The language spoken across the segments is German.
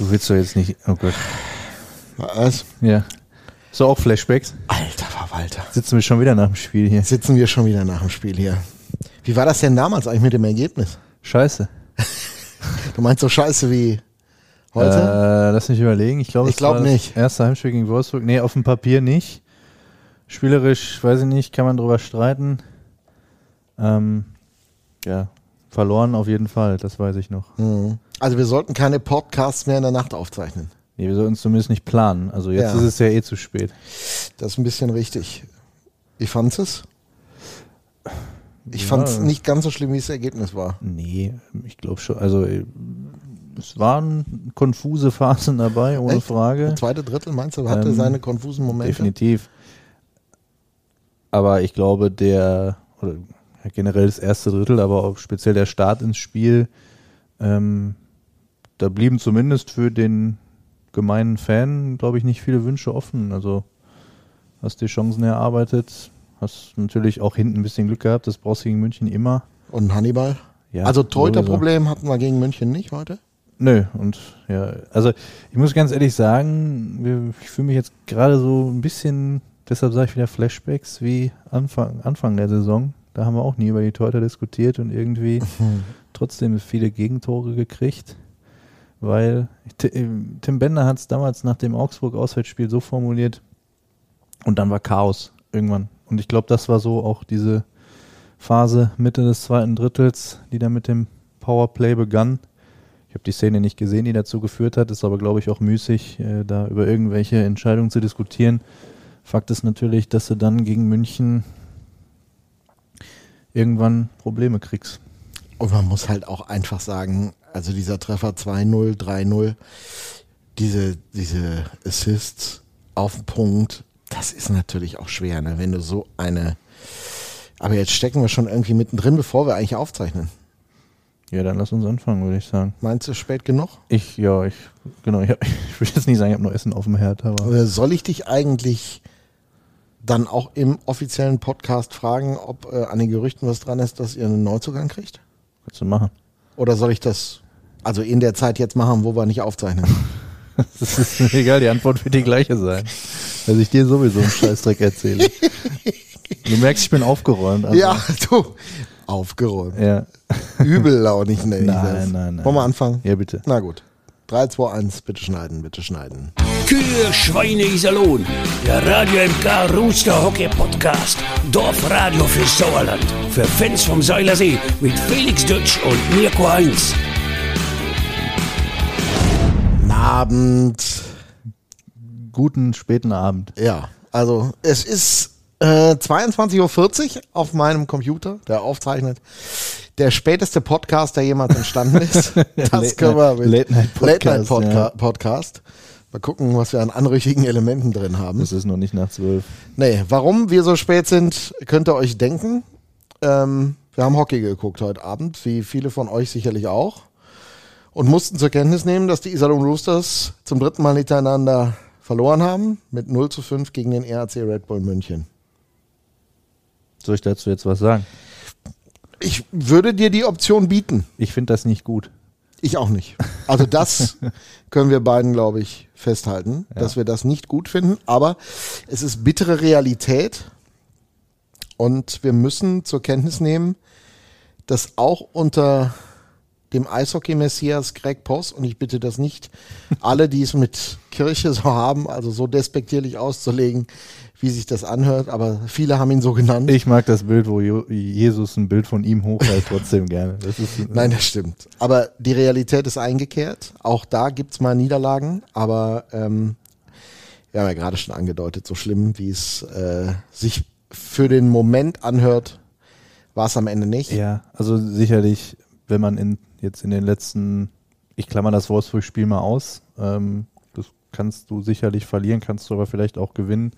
Du willst doch jetzt nicht. Oh Gott. Was? Ja. So auch Flashbacks. Alter Verwalter. Sitzen wir schon wieder nach dem Spiel hier. Sitzen wir schon wieder nach dem Spiel hier. Wie war das denn damals eigentlich mit dem Ergebnis? Scheiße. Du meinst so scheiße wie heute? Äh, lass mich überlegen. Ich glaube, Ich es glaub war nicht. Das erste Heimspiel gegen Wolfsburg. Nee, auf dem Papier nicht. Spielerisch, weiß ich nicht, kann man drüber streiten. Ähm, ja, verloren auf jeden Fall, das weiß ich noch. Mhm. Also wir sollten keine Podcasts mehr in der Nacht aufzeichnen. Nee, wir sollten es zumindest nicht planen. Also jetzt Ja. ist es ja eh zu spät. Das ist ein bisschen richtig. Wie fandest es? Ich Ja. fand es nicht ganz so schlimm, wie das Ergebnis war. Nee, ich glaube schon. Also äh, es waren konfuse Phasen dabei, ohne Echt? Frage. Der zweite Drittel, meinst du, hatte Ähm, seine konfusen Momente? Definitiv. Aber ich glaube, der, oder generell das erste Drittel, aber auch speziell der Start ins Spiel, ähm, da blieben zumindest für den gemeinen Fan, glaube ich, nicht viele Wünsche offen. Also hast dir Chancen erarbeitet, hast natürlich auch hinten ein bisschen Glück gehabt, das brauchst du gegen München immer. Und Hannibal? Ja, also sowieso. Torhüter-Problem hatten wir gegen München nicht heute? Nö, und ja, also ich muss ganz ehrlich sagen, ich fühle mich jetzt gerade so ein bisschen, deshalb sage ich wieder Flashbacks wie Anfang, Anfang der Saison. Da haben wir auch nie über die Torhüter diskutiert und irgendwie trotzdem viele Gegentore gekriegt, weil Ti- äh, Tim Bender hat es damals nach dem Augsburg-Auswärtsspiel so formuliert und dann war Chaos irgendwann. Und ich glaube, das war so auch diese Phase Mitte des zweiten Drittels, die dann mit dem Powerplay begann. Ich habe die Szene nicht gesehen, die dazu geführt hat, ist aber, glaube ich, auch müßig, äh, da über irgendwelche Entscheidungen zu diskutieren. Fakt ist natürlich, dass du dann gegen München irgendwann Probleme kriegst. Und man muss halt auch einfach sagen, also dieser Treffer 2-0, 3-0, diese, diese Assists auf den Punkt, das ist natürlich auch schwer, ne? wenn du so eine. Aber jetzt stecken wir schon irgendwie mittendrin, bevor wir eigentlich aufzeichnen. Ja, dann lass uns anfangen, würde ich sagen. Meinst du spät genug? Ich, ja, ich, genau, ich, ich würde jetzt nicht sagen, ich habe noch Essen auf dem Herd, aber soll ich dich eigentlich dann auch im offiziellen Podcast fragen, ob äh, an den Gerüchten was dran ist, dass ihr einen Neuzugang kriegt? kannst du machen. Oder soll ich das also in der Zeit jetzt machen, wo wir nicht aufzeichnen? Das ist mir egal, die Antwort wird die gleiche sein. Dass ich dir sowieso einen Scheißdreck erzähle. Du merkst, ich bin aufgeräumt. also- ja, du, aufgeräumt. Ja. Übellaunig ich Nein, nein, nein. Wollen wir anfangen? Ja, bitte. Na gut. 3, 2, 1, bitte schneiden, bitte schneiden. Kühe, Schweine, Iserlohn. Der Radio MK Rooster Hockey Podcast. Dorfradio für Sauerland. Für Fans vom Seilersee mit Felix Dutsch und Mirko Heinz. Abend. Guten späten Abend. Ja, also es ist äh, 22.40 Uhr auf meinem Computer, der aufzeichnet. Der späteste Podcast, der jemals entstanden ist. Das können wir mit Late Night Podcast, Late Night Podca ja. Podcast. Mal gucken, was wir an anrüchigen Elementen drin haben. Es ist noch nicht nach zwölf. Nee, warum wir so spät sind, könnt ihr euch denken. Ähm, wir haben Hockey geguckt heute Abend, wie viele von euch sicherlich auch. Und mussten zur Kenntnis nehmen, dass die Iserlohn Roosters zum dritten Mal hintereinander verloren haben. Mit 0 zu 5 gegen den RAC Red Bull München. Soll ich dazu jetzt was sagen? Ich würde dir die Option bieten. Ich finde das nicht gut. Ich auch nicht. Also das können wir beiden, glaube ich, festhalten, dass wir das nicht gut finden. Aber es ist bittere Realität und wir müssen zur Kenntnis nehmen, dass auch unter dem Eishockey-Messias Greg Poss, und ich bitte das nicht alle, die es mit Kirche so haben, also so despektierlich auszulegen, wie sich das anhört, aber viele haben ihn so genannt. Ich mag das Bild, wo Jesus ein Bild von ihm hochhält, trotzdem gerne. Das ist, Nein, das stimmt. Aber die Realität ist eingekehrt. Auch da gibt's mal Niederlagen, aber ähm, wir haben ja gerade schon angedeutet, so schlimm, wie es äh, sich für den Moment anhört, war es am Ende nicht. Ja, also sicherlich, wenn man in, jetzt in den letzten, ich klammer das Wolfsburg-Spiel mal aus, ähm, das kannst du sicherlich verlieren, kannst du aber vielleicht auch gewinnen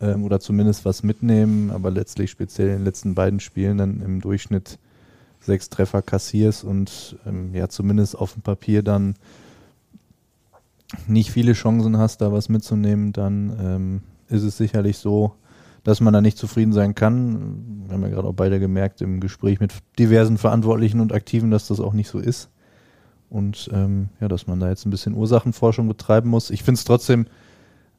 ähm, oder zumindest was mitnehmen, aber letztlich speziell in den letzten beiden Spielen dann im Durchschnitt sechs Treffer kassierst und ähm, ja zumindest auf dem Papier dann nicht viele Chancen hast, da was mitzunehmen, dann ähm, ist es sicherlich so, dass man da nicht zufrieden sein kann. Wir haben ja gerade auch beide gemerkt im Gespräch mit diversen Verantwortlichen und Aktiven, dass das auch nicht so ist. und ähm, ja, dass man da jetzt ein bisschen Ursachenforschung betreiben muss. Ich finde es trotzdem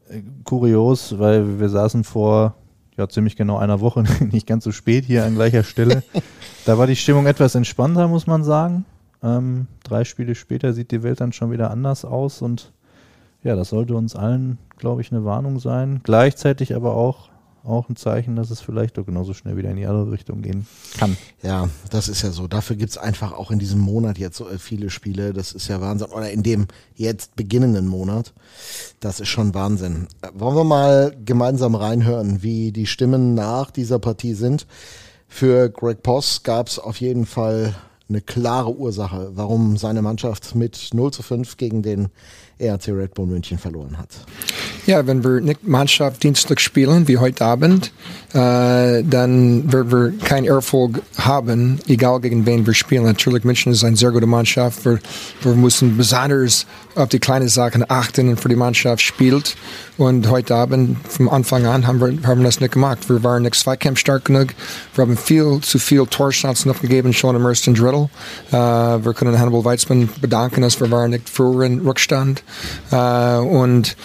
äh, kurios, weil wir saßen vor ja, ziemlich genau einer Woche, nicht ganz so spät hier an gleicher Stelle. da war die Stimmung etwas entspannter, muss man sagen. Ähm, drei Spiele später sieht die Welt dann schon wieder anders aus und ja, das sollte uns allen, glaube ich, eine Warnung sein. Gleichzeitig aber auch auch ein Zeichen, dass es vielleicht doch genauso schnell wieder in die andere Richtung gehen kann. Ja, das ist ja so. Dafür gibt es einfach auch in diesem Monat jetzt so äh, viele Spiele. Das ist ja Wahnsinn. Oder in dem jetzt beginnenden Monat. Das ist schon Wahnsinn. Äh, wollen wir mal gemeinsam reinhören, wie die Stimmen nach dieser Partie sind? Für Greg Poss gab es auf jeden Fall eine klare Ursache, warum seine Mannschaft mit 0 zu 5 gegen den ERC Red Bull München verloren hat. Ja, wenn wir nicht Mannschaft dienstlich spielen, wie heute Abend, äh, dann werden wir keinen Erfolg haben, egal gegen wen wir spielen. Natürlich, München ist eine sehr gute Mannschaft. Wir, wir müssen besonders auf die kleinen Sachen achten und für die Mannschaft spielt. Und heute Abend, vom Anfang an, haben wir, haben das nicht gemacht. Wir waren nicht zweikampfstark genug. Wir haben viel zu viel Torchancen aufgegeben, schon im ersten Drittel. Äh, wir können Hannibal Weizmann bedanken, dass wir waren nicht früher in Rückstand. Äh, und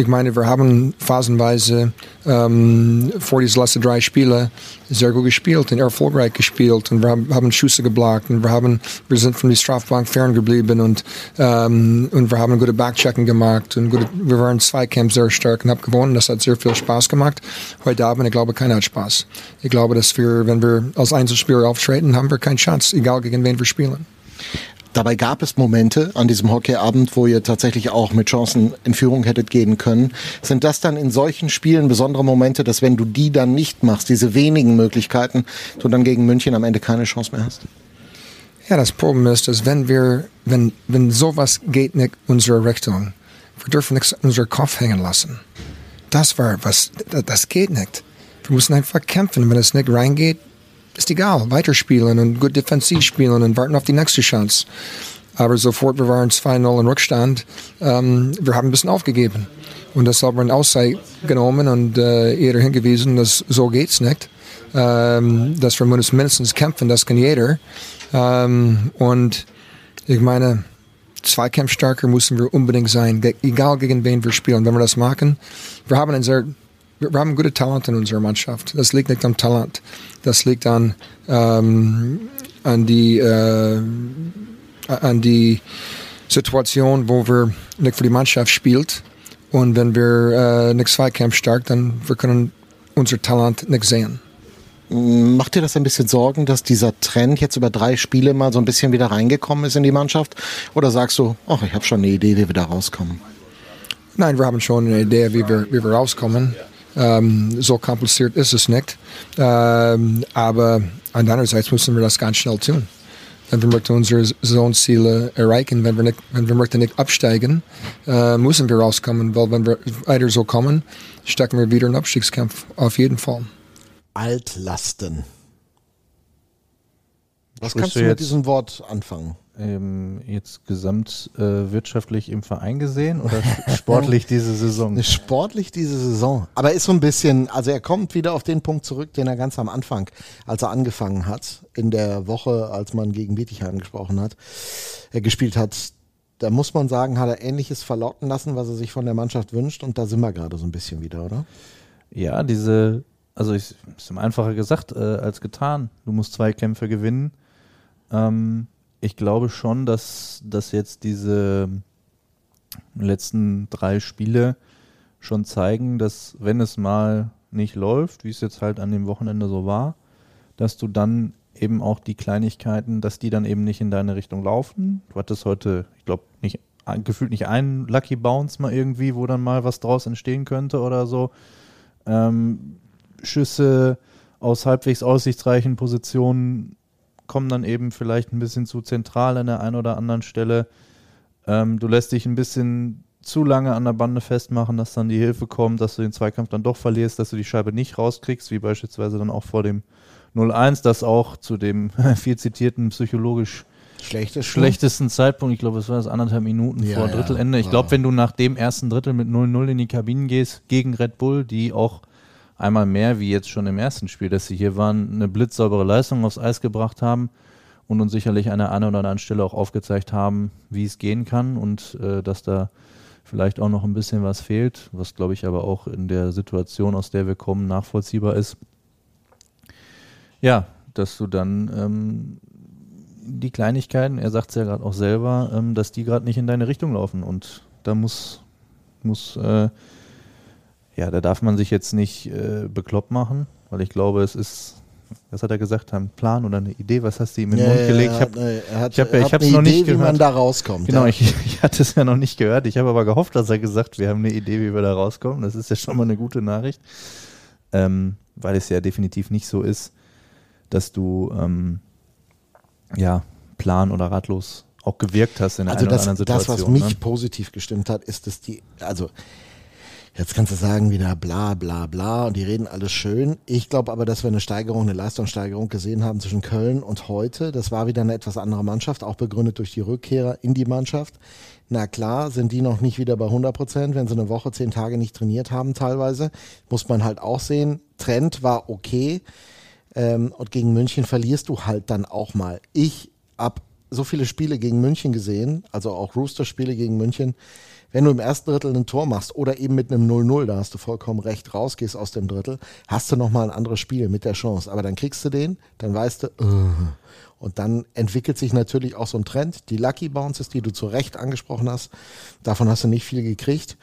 ich meine, wir haben phasenweise ähm, vor diesen letzten drei Spiele sehr gut gespielt und erfolgreich gespielt und wir haben, Schüsse geblockt und wir haben, wir sind von der Strafbank ferngeblieben und, ähm, und wir haben gute Backchecken gemacht und gute, wir waren Zweikampf sehr stark und haben gewonnen. Das hat sehr viel Spaß gemacht. Heute Abend, ich glaube, keiner hat Spaß. Ich glaube, dass wir, wenn wir als Einzelspieler auftreten, haben wir keine Chance, egal gegen wen wir spielen. Dabei gab es Momente an diesem Hockeyabend, wo ihr tatsächlich auch mit Chancen in Führung hättet gehen können. Sind das dann in solchen Spielen besondere Momente, dass wenn du die dann nicht machst, diese wenigen Möglichkeiten, du dann gegen München am Ende keine Chance mehr hast? Ja, das Problem ist, dass wenn wir, wenn, wenn sowas geht nicht unsere Richtung, wir dürfen nichts in unseren Kopf hängen lassen. Das war was, das geht nicht. Wir müssen einfach kämpfen. Wenn es nicht reingeht, ist egal, weiterspielen und gut defensiv spielen und warten auf die nächste Chance. Aber sofort, wir waren 2-0 in Rückstand, ähm, wir haben ein bisschen aufgegeben. Und das haben wir in Auszeit genommen und äh, jeder hingewiesen, dass so geht's nicht. Ähm, dass wir mindestens kämpfen, das kann jeder. Ähm, und ich meine, zweikampfstarker müssen wir unbedingt sein, egal gegen wen wir spielen. Wenn wir das machen, wir haben ein sehr wir, haben gute Talent in unserer Mannschaft. Das liegt nicht am Talent. Das liegt an, ähm, an, die, äh, an die Situation, wo wir nicht für die Mannschaft spielt. Und wenn wir äh, nicht Zweikampf stark, dann wir können unser Talent nicht sehen. Macht dir das ein bisschen Sorgen, dass dieser Trend jetzt über drei Spiele mal so ein bisschen wieder reingekommen ist in die Mannschaft? Oder sagst du, ach, ich habe schon eine Idee, wie wir da rauskommen? Nein, wir haben schon eine Idee, wie wir, wie wir rauskommen. Ähm, so kompliziert ist es nicht. Ähm, aber andererseits müssen wir das ganz schnell tun. Wenn wir möchten unsere Saisonziele erreichen, wenn wir, nicht, wenn wir möchten nicht absteigen, äh, müssen wir rauskommen, weil wenn wir weiter so kommen, stecken wir wieder in Abstiegskampf, auf jeden Fall. Altlasten. Was kannst du mit diesem Wort anfangen? Ähm, jetzt gesamtwirtschaftlich äh, im Verein gesehen oder sportlich diese Saison? Sportlich diese Saison. Aber ist so ein bisschen, also er kommt wieder auf den Punkt zurück, den er ganz am Anfang, als er angefangen hat, in der Woche, als man gegen Bietigheim gesprochen hat, er gespielt hat. Da muss man sagen, hat er ähnliches verlocken lassen, was er sich von der Mannschaft wünscht. Und da sind wir gerade so ein bisschen wieder, oder? Ja, diese, also ich, ist einfacher gesagt äh, als getan. Du musst zwei Kämpfe gewinnen. Ähm, ich glaube schon, dass, dass jetzt diese letzten drei Spiele schon zeigen, dass wenn es mal nicht läuft, wie es jetzt halt an dem Wochenende so war, dass du dann eben auch die Kleinigkeiten, dass die dann eben nicht in deine Richtung laufen. Du hattest heute, ich glaube, nicht gefühlt nicht einen Lucky Bounce mal irgendwie, wo dann mal was draus entstehen könnte oder so. Ähm, Schüsse aus halbwegs aussichtsreichen Positionen kommen dann eben vielleicht ein bisschen zu zentral an der einen oder anderen Stelle. Ähm, du lässt dich ein bisschen zu lange an der Bande festmachen, dass dann die Hilfe kommt, dass du den Zweikampf dann doch verlierst, dass du die Scheibe nicht rauskriegst, wie beispielsweise dann auch vor dem 0-1, das auch zu dem viel zitierten psychologisch Schlechtesten. schlechtesten Zeitpunkt, ich glaube, es war das anderthalb Minuten ja, vor Drittelende. Ich glaube, wenn du nach dem ersten Drittel mit 0-0 in die Kabinen gehst gegen Red Bull, die auch einmal mehr wie jetzt schon im ersten Spiel, dass sie hier waren, eine blitzsaubere Leistung aufs Eis gebracht haben und uns sicherlich an der einen oder anderen Stelle auch aufgezeigt haben, wie es gehen kann und äh, dass da vielleicht auch noch ein bisschen was fehlt, was glaube ich aber auch in der Situation, aus der wir kommen, nachvollziehbar ist. Ja, dass du dann ähm, die Kleinigkeiten, er sagt es ja gerade auch selber, ähm, dass die gerade nicht in deine Richtung laufen und da muss, muss äh, ja, da darf man sich jetzt nicht äh, bekloppt machen, weil ich glaube, es ist was hat er gesagt, ein Plan oder eine Idee? Was hast du ihm in den Ja, Mund gelegt? Ich habe hat, ich hab- ich hab's eine noch nicht Idee, wie man gehört. da rauskommt. Genau, ja. ich, ich hatte es ja noch nicht gehört. Ich habe aber gehofft, dass er gesagt, wir haben eine Idee, wie wir da rauskommen. Das ist ja schon mal eine gute Nachricht, ähm, weil es ja definitiv nicht so ist, dass du ähm, ja plan oder ratlos auch gewirkt hast in der Also einen oder das, anderen das, Situation. was mich ne? positiv gestimmt hat, ist, dass die, also jetzt kannst du sagen wieder bla bla bla und die reden alles schön. Ich glaube aber, dass wir eine Steigerung, eine Leistungssteigerung gesehen haben zwischen Köln und heute. Das war wieder eine etwas andere Mannschaft, auch begründet durch die Rückkehrer in die Mannschaft. Na klar, sind die noch nicht wieder bei 100 Prozent, wenn sie eine Woche, zehn Tage nicht trainiert haben teilweise. Muss man halt auch sehen. Trend war okay. Ähm, und gegen München verlierst du halt dann auch mal. Ich hab so viele Spiele gegen München gesehen, also auch Rooster-Spiele gegen München. Wenn du im ersten Drittel ein Tor machst oder eben mit einem 0-0, da hast du vollkommen recht, rausgehst aus dem Drittel, hast du nochmal ein anderes Spiel mit der Chance. Aber dann kriegst du den, dann weißt du, uh, und dann entwickelt sich natürlich auch so ein Trend. Die Lucky Bounces, die du zu Recht angesprochen hast, davon hast du nicht viel gekriegt.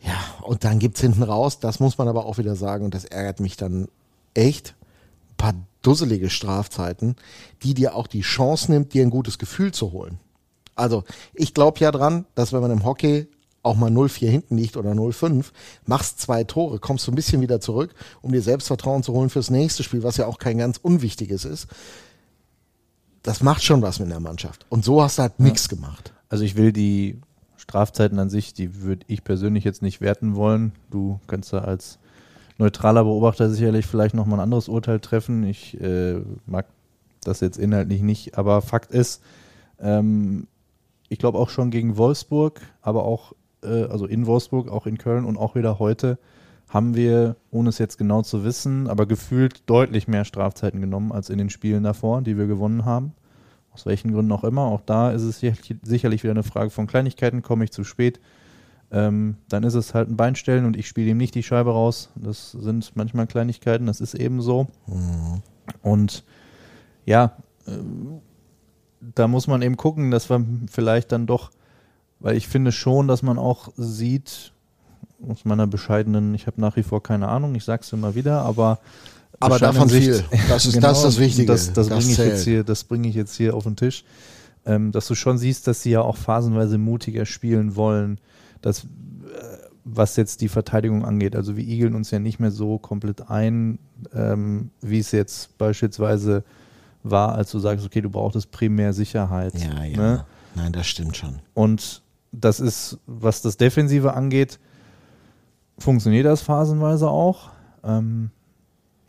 Ja, und dann gibt's hinten raus, das muss man aber auch wieder sagen, und das ärgert mich dann echt, ein paar dusselige Strafzeiten, die dir auch die Chance nimmt, dir ein gutes Gefühl zu holen. Also, ich glaube ja dran, dass wenn man im Hockey auch mal 0-4 hinten liegt oder 0-5, machst zwei Tore, kommst du ein bisschen wieder zurück, um dir Selbstvertrauen zu holen fürs nächste Spiel, was ja auch kein ganz unwichtiges ist. Das macht schon was mit der Mannschaft. Und so hast du halt nichts gemacht. Also ich will die Strafzeiten an sich, die würde ich persönlich jetzt nicht werten wollen. Du kannst da als neutraler Beobachter sicherlich vielleicht nochmal ein anderes Urteil treffen. Ich äh, mag das jetzt inhaltlich nicht, aber Fakt ist, ähm, ich glaube auch schon gegen Wolfsburg, aber auch, äh, also in Wolfsburg, auch in Köln und auch wieder heute, haben wir, ohne es jetzt genau zu wissen, aber gefühlt deutlich mehr Strafzeiten genommen als in den Spielen davor, die wir gewonnen haben. Aus welchen Gründen auch immer. Auch da ist es sicherlich- wieder eine Frage von Kleinigkeiten. Komme ich zu spät, ähm, dann ist es halt ein Beinstellen und ich spiele ihm nicht die Scheibe raus. Das sind manchmal Kleinigkeiten, das ist eben so. Und ja, da muss man eben gucken, dass wir vielleicht dann doch, weil ich finde schon, dass man auch sieht, aus meiner bescheidenen, ich habe nach wie vor keine Ahnung, ich sag's immer wieder, aber Aber davon Sicht- viel. Das ist- das ist das Wichtige. Das, das, Das bringe ich jetzt hier, das bringe ich jetzt hier auf den Tisch. Ähm, dass du schon siehst, dass sie ja auch phasenweise mutiger spielen wollen, dass, äh, was jetzt die Verteidigung angeht. Also wir igeln uns ja nicht mehr so komplett ein, ähm, wie es jetzt beispielsweise war, als du sagst, okay, du brauchtest primär Sicherheit. Ja, ja. Ne? Nein, das stimmt schon. Und das ist, was das Defensive angeht, funktioniert das phasenweise auch. Ähm,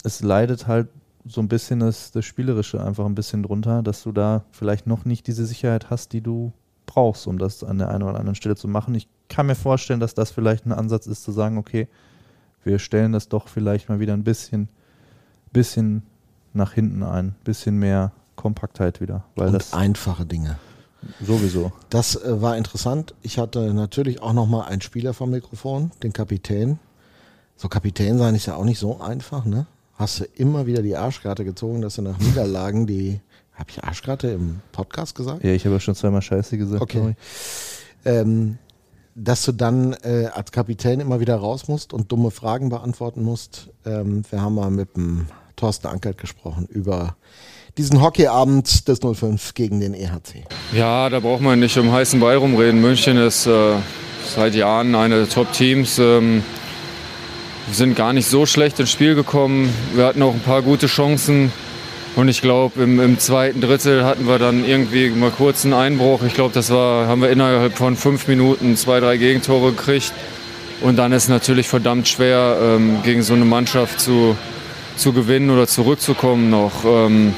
es leidet halt so ein bisschen das, das Spielerische einfach ein bisschen drunter, dass du da vielleicht noch nicht diese Sicherheit hast, die du brauchst, um das an der einen oder anderen Stelle zu machen. Ich kann mir vorstellen, dass das vielleicht ein Ansatz ist, zu sagen, okay, wir stellen das doch vielleicht mal wieder ein bisschen, bisschen nach hinten ein, bisschen mehr Kompaktheit wieder, weil Und das einfache Dinge. sowieso. Das äh, war interessant. Ich hatte natürlich auch noch mal einen Spieler vom Mikrofon, den Kapitän. So Kapitän sein ist ja auch nicht so einfach, ne? Hast du immer wieder die Arschkarte gezogen, dass du nach Niederlagen die, habe ich Arschkarte im Podcast gesagt? Ja, ich habe ja schon zweimal Scheiße gesagt. Okay. ähm, dass du dann äh, als Kapitän immer wieder raus musst und dumme Fragen beantworten musst. Ähm, wir haben mal mit dem Thorsten Ankert gesprochen über diesen Hockeyabend des 05 gegen den EHC. Ja, da braucht man nicht um heißen Brei rumreden. München ist äh, seit Jahren eine der Top-Teams. Ähm, wir sind gar nicht so schlecht ins Spiel gekommen. Wir hatten auch ein paar gute Chancen. Und ich glaube, im, im zweiten Drittel hatten wir dann irgendwie mal kurz einen Einbruch. Ich glaube, das war, haben wir innerhalb von fünf Minuten zwei, drei Gegentore gekriegt. Und dann ist es natürlich verdammt schwer, ähm, gegen so eine Mannschaft zu, zu gewinnen oder zurückzukommen noch. Ähm,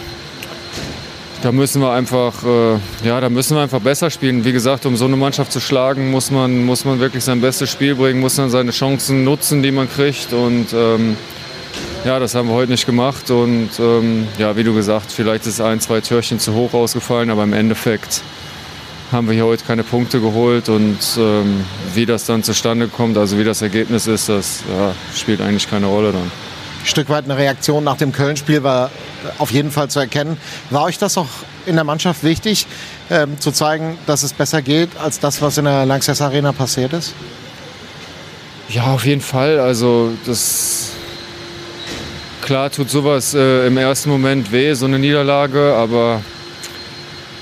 da müssen wir einfach, äh, ja, da müssen wir einfach besser spielen. Wie gesagt, um so eine Mannschaft zu schlagen, muss man, muss man wirklich sein bestes Spiel bringen, muss man seine Chancen nutzen, die man kriegt. Und ähm, ja, das haben wir heute nicht gemacht und ähm, ja, wie du gesagt, vielleicht ist ein, zwei Türchen zu hoch ausgefallen, aber im Endeffekt haben wir hier heute keine Punkte geholt und ähm, wie das dann zustande kommt, also wie das Ergebnis ist, das ja, spielt eigentlich keine Rolle dann. Stück weit eine Reaktion nach dem Köln-Spiel war auf jeden Fall zu erkennen. War euch das auch in der Mannschaft wichtig, ähm, zu zeigen, dass es besser geht als das, was in der Lanxess Arena passiert ist? Ja, auf jeden Fall. Also das klar tut sowas äh, im ersten Moment weh, so eine Niederlage, aber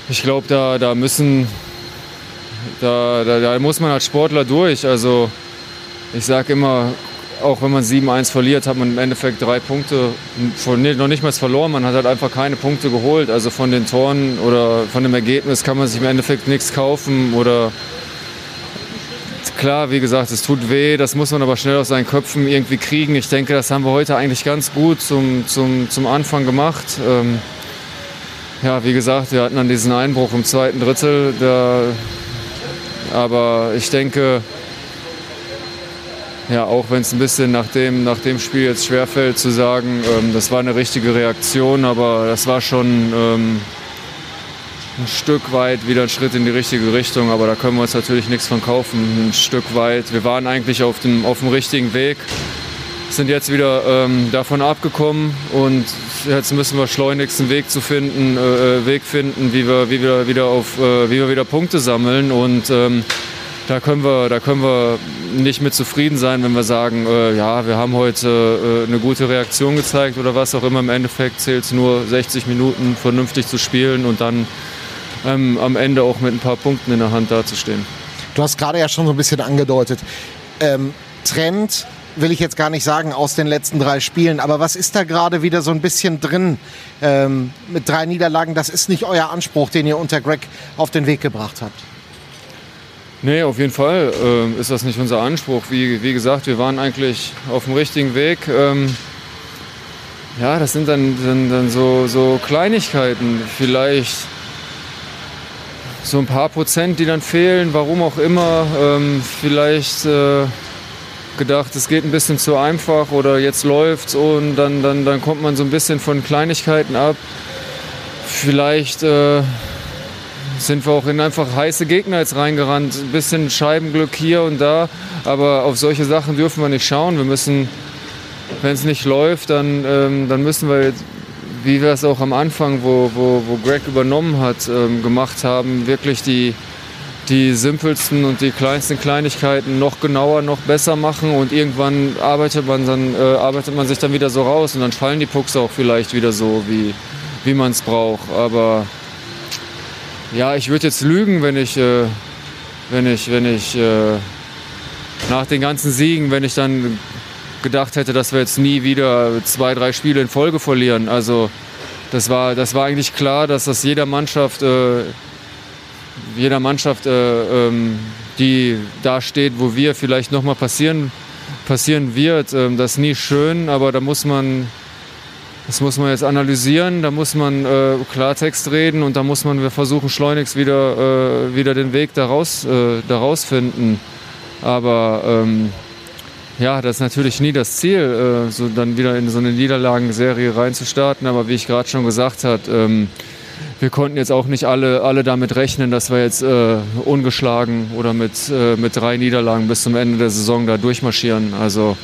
ich glaube, da, da müssen, da, da, da muss man als Sportler durch. Also ich sage immer, auch wenn man 7-1 verliert, hat man im Endeffekt drei Punkte, von, noch nicht mal verloren, man hat halt einfach keine Punkte geholt. Also von den Toren oder von dem Ergebnis kann man sich im Endeffekt nichts kaufen oder klar, wie gesagt, es tut weh, das muss man aber schnell aus seinen Köpfen irgendwie kriegen. Ich denke, das haben wir heute eigentlich ganz gut zum, zum, zum Anfang gemacht. Ähm, ja, wie gesagt, wir hatten dann diesen Einbruch im zweiten Drittel. Da, aber ich denke, ja, auch wenn es ein bisschen nach dem, nach dem Spiel jetzt schwerfällt zu sagen, ähm, das war eine richtige Reaktion, aber das war schon ähm, ein Stück weit wieder ein Schritt in die richtige Richtung. Aber da können wir uns natürlich nichts von kaufen. Ein Stück weit. Wir waren eigentlich auf dem, auf dem richtigen Weg, sind jetzt wieder ähm, davon abgekommen und jetzt müssen wir schleunigst einen Weg zu finden, äh, äh Weg finden, wie wir, wie wir wieder auf, äh, wie wir wieder Punkte sammeln und ähm, da können wir, da können wir nicht mit zufrieden sein, wenn wir sagen, äh, ja, wir haben heute äh, eine gute Reaktion gezeigt oder was auch immer. Im Endeffekt zählt es nur 60 Minuten vernünftig zu spielen und dann ähm, am Ende auch mit ein paar Punkten in der Hand dazustehen. Du hast gerade ja schon so ein bisschen angedeutet. Ähm, Trend will ich jetzt gar nicht sagen aus den letzten drei Spielen, aber was ist da gerade wieder so ein bisschen drin ähm, mit drei Niederlagen? Das ist nicht euer Anspruch, den ihr unter Greg auf den Weg gebracht habt. Nee, auf jeden Fall äh, ist das nicht unser Anspruch. Wie, wie gesagt, wir waren eigentlich auf dem richtigen Weg. Ähm, ja, das sind dann, dann, dann so, so Kleinigkeiten. Vielleicht so ein paar Prozent, die dann fehlen, warum auch immer. Ähm, vielleicht äh, gedacht, es geht ein bisschen zu einfach oder jetzt läuft's und dann, dann, dann kommt man so ein bisschen von Kleinigkeiten ab. Vielleicht äh, sind wir auch in einfach heiße Gegner jetzt reingerannt. Ein bisschen Scheibenglück hier und da, aber auf solche Sachen dürfen wir nicht schauen. Wir müssen, wenn es nicht läuft, dann, ähm, dann müssen wir jetzt wie wir es auch am Anfang, wo, wo, wo Greg übernommen hat, ähm, gemacht haben, wirklich die, die simpelsten und die kleinsten Kleinigkeiten noch genauer, noch besser machen und irgendwann arbeitet man, dann, äh, arbeitet man sich dann wieder so raus und dann fallen die Pucks auch vielleicht wieder so, wie, wie man es braucht. Aber ja, ich würde jetzt lügen, wenn ich, äh, wenn ich, wenn ich äh, nach den ganzen Siegen, wenn ich dann gedacht hätte, dass wir jetzt nie wieder zwei, drei Spiele in Folge verlieren. Also das war, das war eigentlich klar, dass das jeder Mannschaft, äh, jeder Mannschaft, äh, ähm, die da steht, wo wir vielleicht nochmal passieren, passieren wird. Ähm, das ist nie schön, aber da muss man, das muss man jetzt analysieren, da muss man äh, Klartext reden und da muss man versuchen, schleunigst wieder, äh, wieder den Weg daraus, äh, daraus finden. Aber ähm, ja, das ist natürlich nie das Ziel, äh, so dann wieder in so eine Niederlagenserie reinzustarten. Aber wie ich gerade schon gesagt habe, ähm, wir konnten jetzt auch nicht alle, alle damit rechnen, dass wir jetzt äh, ungeschlagen oder mit, äh, mit drei Niederlagen bis zum Ende der Saison da durchmarschieren. Also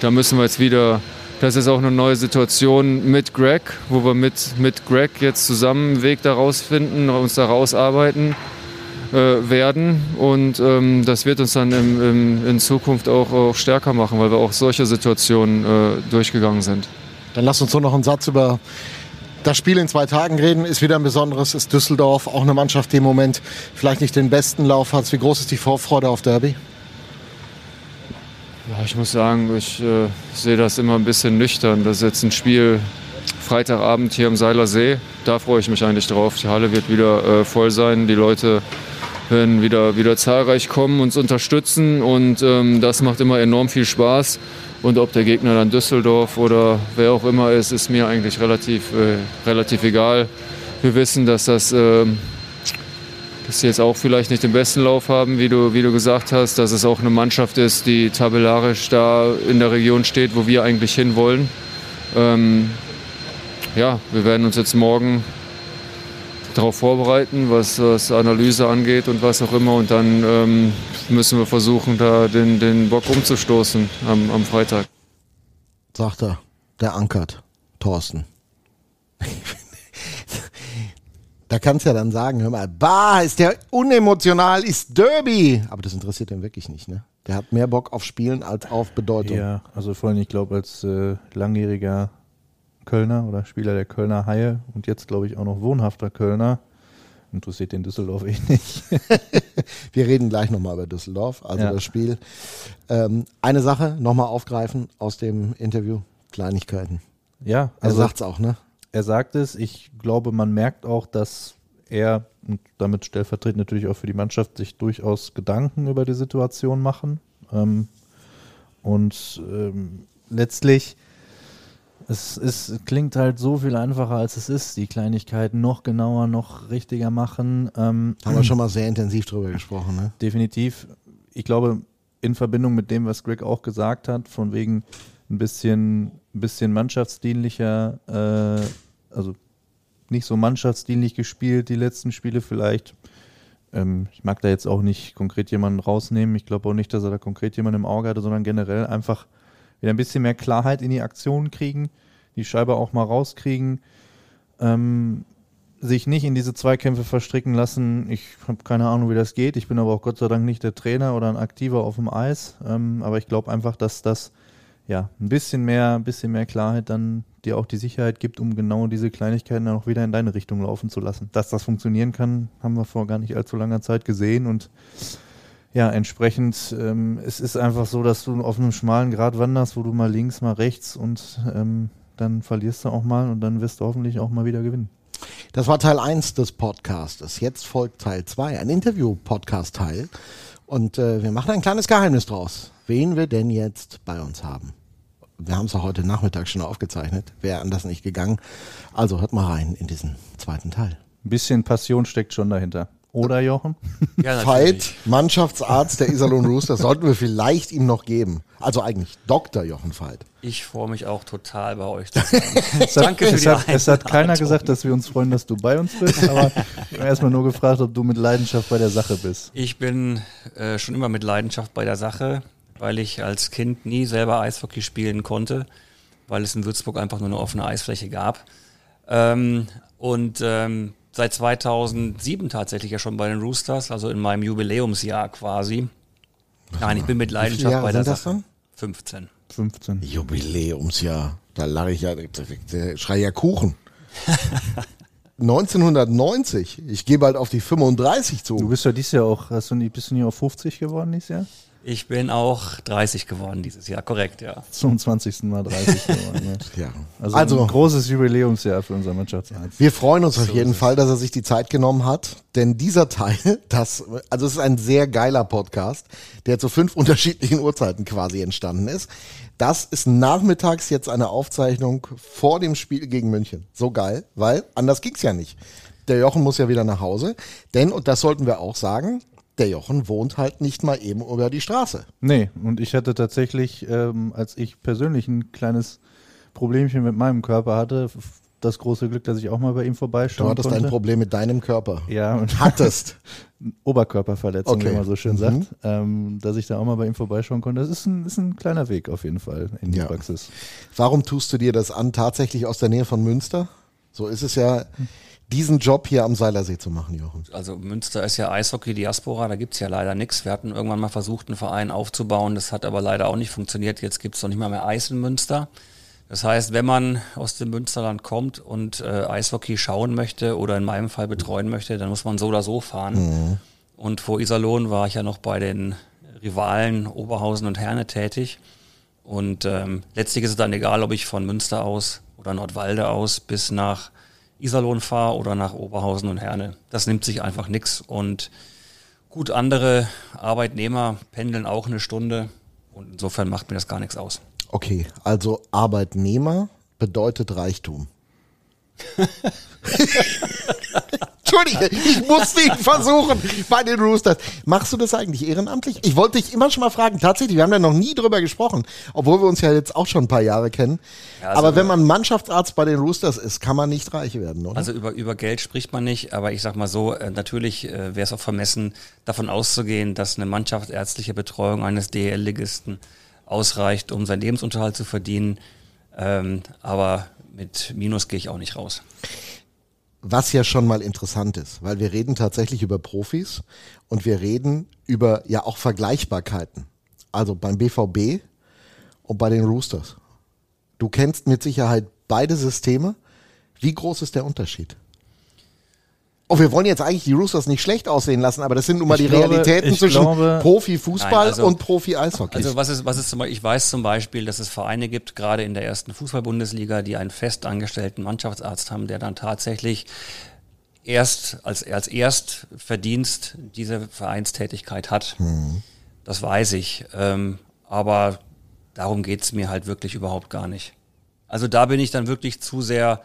da müssen wir jetzt wieder, das ist auch eine neue Situation mit Greg, wo wir mit, mit Greg jetzt zusammen einen Weg daraus finden, uns da rausarbeiten äh, werden. Und ähm, das wird uns dann im, im, in Zukunft auch, auch, stärker machen, weil wir auch solche Situationen äh, durchgegangen sind. Dann lass uns so noch einen Satz über das Spiel in zwei Tagen reden. Ist wieder ein besonderes. Ist Düsseldorf auch eine Mannschaft, die im Moment vielleicht nicht den besten Lauf hat. Wie groß ist die Vorfreude auf Derby? Ja, ich muss sagen, ich äh, sehe das immer ein bisschen nüchtern. Das ist jetzt ein Spiel Freitagabend hier am Seiler See. Da freue ich mich eigentlich drauf. Die Halle wird wieder äh, voll sein. Die Leute werden wieder, wieder zahlreich kommen, uns unterstützen und ähm, das macht immer enorm viel Spaß. Und ob der Gegner dann Düsseldorf oder wer auch immer ist, ist mir eigentlich relativ, äh, relativ egal. Wir wissen, dass das äh, dass sie jetzt auch vielleicht nicht den besten Lauf haben, wie du, wie du gesagt hast, dass es auch eine Mannschaft ist, die tabellarisch da in der Region steht, wo wir eigentlich hinwollen. ähm, ja, wir werden uns jetzt morgen darauf vorbereiten, was, was Analyse angeht und was auch immer. Und dann ähm, müssen wir versuchen, da den, den Bock umzustoßen am, am Freitag. Sagt er, der ankert, Thorsten. Da kannst du ja dann sagen, hör mal, bah, ist der unemotional, ist Derby. Aber das interessiert ihn wirklich nicht, ne? Der hat mehr Bock auf Spielen als auf Bedeutung. Ja, also vor allem, ich glaube, als äh, langjähriger Kölner oder Spieler der Kölner Haie und jetzt, glaube ich, auch noch wohnhafter Kölner, interessiert den Düsseldorf eh nicht. Wir reden gleich nochmal über Düsseldorf, also Ja. das Spiel. Ähm, eine Sache nochmal aufgreifen aus dem Interview, Kleinigkeiten. ja, Er also sagt's auch, ne? Er sagt es. Ich glaube, man merkt auch, dass er und damit stellvertretend natürlich auch für die Mannschaft sich durchaus Gedanken über die Situation machen. Ähm, und ähm, letztlich, es, es klingt halt so viel einfacher, als es ist. Die Kleinigkeiten noch genauer, noch richtiger machen. Ähm, Haben wir schon mal sehr intensiv drüber gesprochen, ne? definitiv. Ich glaube, in Verbindung mit dem, was Greg auch gesagt hat, von wegen ein bisschen, ein bisschen mannschaftsdienlicher, äh, also nicht so mannschaftsdienlich gespielt, die letzten Spiele vielleicht. Ähm, ich mag da jetzt auch nicht konkret jemanden rausnehmen. Ich glaube auch nicht, dass er da konkret jemanden im Auge hatte, sondern generell einfach wieder ein bisschen mehr Klarheit in die Aktionen kriegen, die Scheibe auch mal rauskriegen. Ähm, sich nicht in diese Zweikämpfe verstricken lassen. Ich habe keine Ahnung, wie das geht. Ich bin aber auch Gott sei Dank nicht der Trainer oder ein Aktiver auf dem Eis. Ähm, aber ich glaube einfach, dass das ja ein bisschen mehr, ein bisschen mehr Klarheit dann dir auch die Sicherheit gibt, um genau diese Kleinigkeiten dann auch wieder in deine Richtung laufen zu lassen. Dass das funktionieren kann, haben wir vor gar nicht allzu langer Zeit gesehen und ja, entsprechend, ähm, es ist einfach so, dass du auf einem schmalen Grat wanderst, wo du mal links, mal rechts und ähm, dann verlierst du auch mal und dann wirst du hoffentlich auch mal wieder gewinnen. Das war Teil 1 des Podcastes. Jetzt folgt Teil 2, ein Interview-Podcast-Teil. Und äh, wir machen ein kleines Geheimnis draus. Wen wir denn jetzt bei uns haben. Wir haben es ja heute Nachmittag schon aufgezeichnet. Wäre anders nicht gegangen. Also hört mal rein in diesen zweiten Teil. Ein bisschen Passion steckt schon dahinter. Oder, Jochen? Ja, Veit, Mannschaftsarzt der Iserlohn Roosters, sollten wir vielleicht ihm noch geben. Also eigentlich Dr. Jochen Veit. Ich freue mich auch total bei euch zu sein. Es hat, Danke für es die hat, es hat keiner gesagt, dass wir uns freuen, dass du bei uns bist, aber wir haben erstmal nur gefragt, ob du mit Leidenschaft bei der Sache bist. Ich bin äh, schon immer mit Leidenschaft bei der Sache, weil ich als Kind nie selber Eishockey spielen konnte, weil es in Würzburg einfach nur eine offene Eisfläche gab. Ähm, und ähm, seit 2007 tatsächlich ja schon bei den Roosters, also in meinem Jubiläumsjahr quasi. Nein, ich bin mit Leidenschaft Jahre bei der sind das Sache. dann? 15. 15. Jubiläumsjahr. Da lache ich ja, der schrei ja Kuchen. 1990. Ich gehe bald auf die 35 Du zu. bist ja dieses Jahr auch, hast du nicht, bist du nicht auf 50 geworden dieses Jahr? Ich bin auch 30 geworden dieses Jahr, korrekt, ja. Zum 20. Mal 30 geworden. Ja. Ja. Also, Also, ein großes Jubiläumsjahr für unser Mannschaftsarzt. wir freuen uns auf jeden Fall, dass er sich die Zeit genommen hat, denn dieser Teil, das, also es ist ein sehr geiler Podcast, der zu fünf unterschiedlichen Uhrzeiten quasi entstanden ist. Das ist nachmittags jetzt eine Aufzeichnung vor dem Spiel gegen München. So geil, weil anders ging's ja nicht. Der Jochen muss ja wieder nach Hause, denn, und das sollten wir auch sagen, der Jochen wohnt halt nicht mal eben über die Straße. Nee, und ich hatte tatsächlich, ähm, als ich persönlich ein kleines Problemchen mit meinem Körper hatte, das große Glück, dass ich auch mal bei ihm Du vorbeischauen hattest konnte. ein Problem mit deinem Körper. Ja, und Hattest. Oberkörperverletzung, Okay. wie man so schön Mhm. sagt, ähm, dass ich da auch mal bei ihm vorbeischauen konnte. Das ist ein, ist ein kleiner Weg auf jeden Fall in die Ja. Praxis. Warum tust du dir das an, tatsächlich aus der Nähe von Münster? So ist es ja, diesen Job hier am Seilersee zu machen, Jochen. Also Münster ist ja Eishockey-Diaspora, da gibt's ja leider nichts. Wir hatten irgendwann mal versucht, einen Verein aufzubauen, das hat aber leider auch nicht funktioniert. Jetzt gibt's noch nicht mal mehr Eis in Münster. Das heißt, wenn man aus dem Münsterland kommt und äh, Eishockey schauen möchte oder in meinem Fall betreuen möchte, dann muss man so oder so fahren. Und vor Iserlohn war ich ja noch bei den Rivalen Oberhausen und Herne tätig. Und ähm, letztlich ist es dann egal, ob ich von Münster aus oder Nordwalde aus bis nach Iserlohn fahre oder nach Oberhausen und Herne. Das nimmt sich einfach nix. Und gut, andere Arbeitnehmer pendeln auch eine Stunde. Und insofern macht mir das gar nichts aus. Okay, also Arbeitnehmer bedeutet Reichtum. Entschuldige, ich musste ihn versuchen bei den Roosters. Machst du das eigentlich ehrenamtlich? Ich wollte dich immer schon mal fragen, tatsächlich, wir haben ja noch nie drüber gesprochen, obwohl wir uns ja jetzt auch schon ein paar Jahre kennen. Ja, also aber wenn man Mannschaftsarzt bei den Roosters ist, kann man nicht reich werden, oder? Also über, über Geld spricht man nicht, aber ich sag mal so, äh, natürlich äh, wäre es auch vermessen, davon auszugehen, dass eine mannschaftsärztliche Betreuung eines DL-Ligisten ausreicht, um seinen Lebensunterhalt zu verdienen. Ähm, aber mit Minus gehe ich auch nicht raus. Was ja schon mal interessant ist, weil wir reden tatsächlich über Profis und wir reden über ja auch Vergleichbarkeiten. Also beim BVB und bei den Roosters. Du kennst mit Sicherheit beide Systeme. Wie groß ist der Unterschied? Oh, wir wollen jetzt eigentlich die Roosters nicht schlecht aussehen lassen, aber das sind nun mal ich die glaube, Realitäten zwischen Profi-Fußball also, und Profi-Eishockey. Also was ist, was ist zum Beispiel, ich weiß zum Beispiel, dass es Vereine gibt, gerade in der ersten Fußball-Bundesliga, die einen festangestellten Mannschaftsarzt haben, der dann tatsächlich erst als, als Erstverdienst diese Vereinstätigkeit hat. Mhm. Das weiß ich. Ähm, aber darum geht's mir halt wirklich überhaupt gar nicht. Also da bin ich dann wirklich zu sehr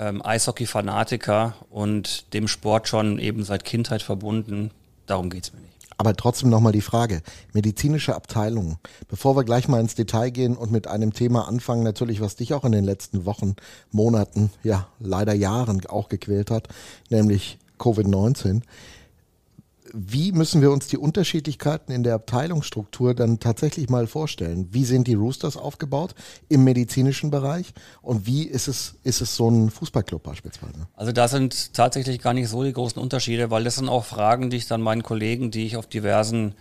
ähm, Eishockey-Fanatiker und dem Sport schon eben seit Kindheit verbunden. Darum geht's mir nicht. Aber trotzdem nochmal die Frage, medizinische Abteilung, bevor wir gleich mal ins Detail gehen und mit einem Thema anfangen, natürlich, was dich auch in den letzten Wochen, Monaten, ja, leider Jahren auch gequält hat, nämlich Covid-19 wie müssen wir uns die Unterschiedlichkeiten in der Abteilungsstruktur dann tatsächlich mal vorstellen? Wie sind die Roosters aufgebaut im medizinischen Bereich und wie ist es, ist es so ein Fußballclub beispielsweise? Also da sind tatsächlich gar nicht so die großen Unterschiede, weil das sind auch Fragen, die ich dann meinen Kollegen, die ich auf diversen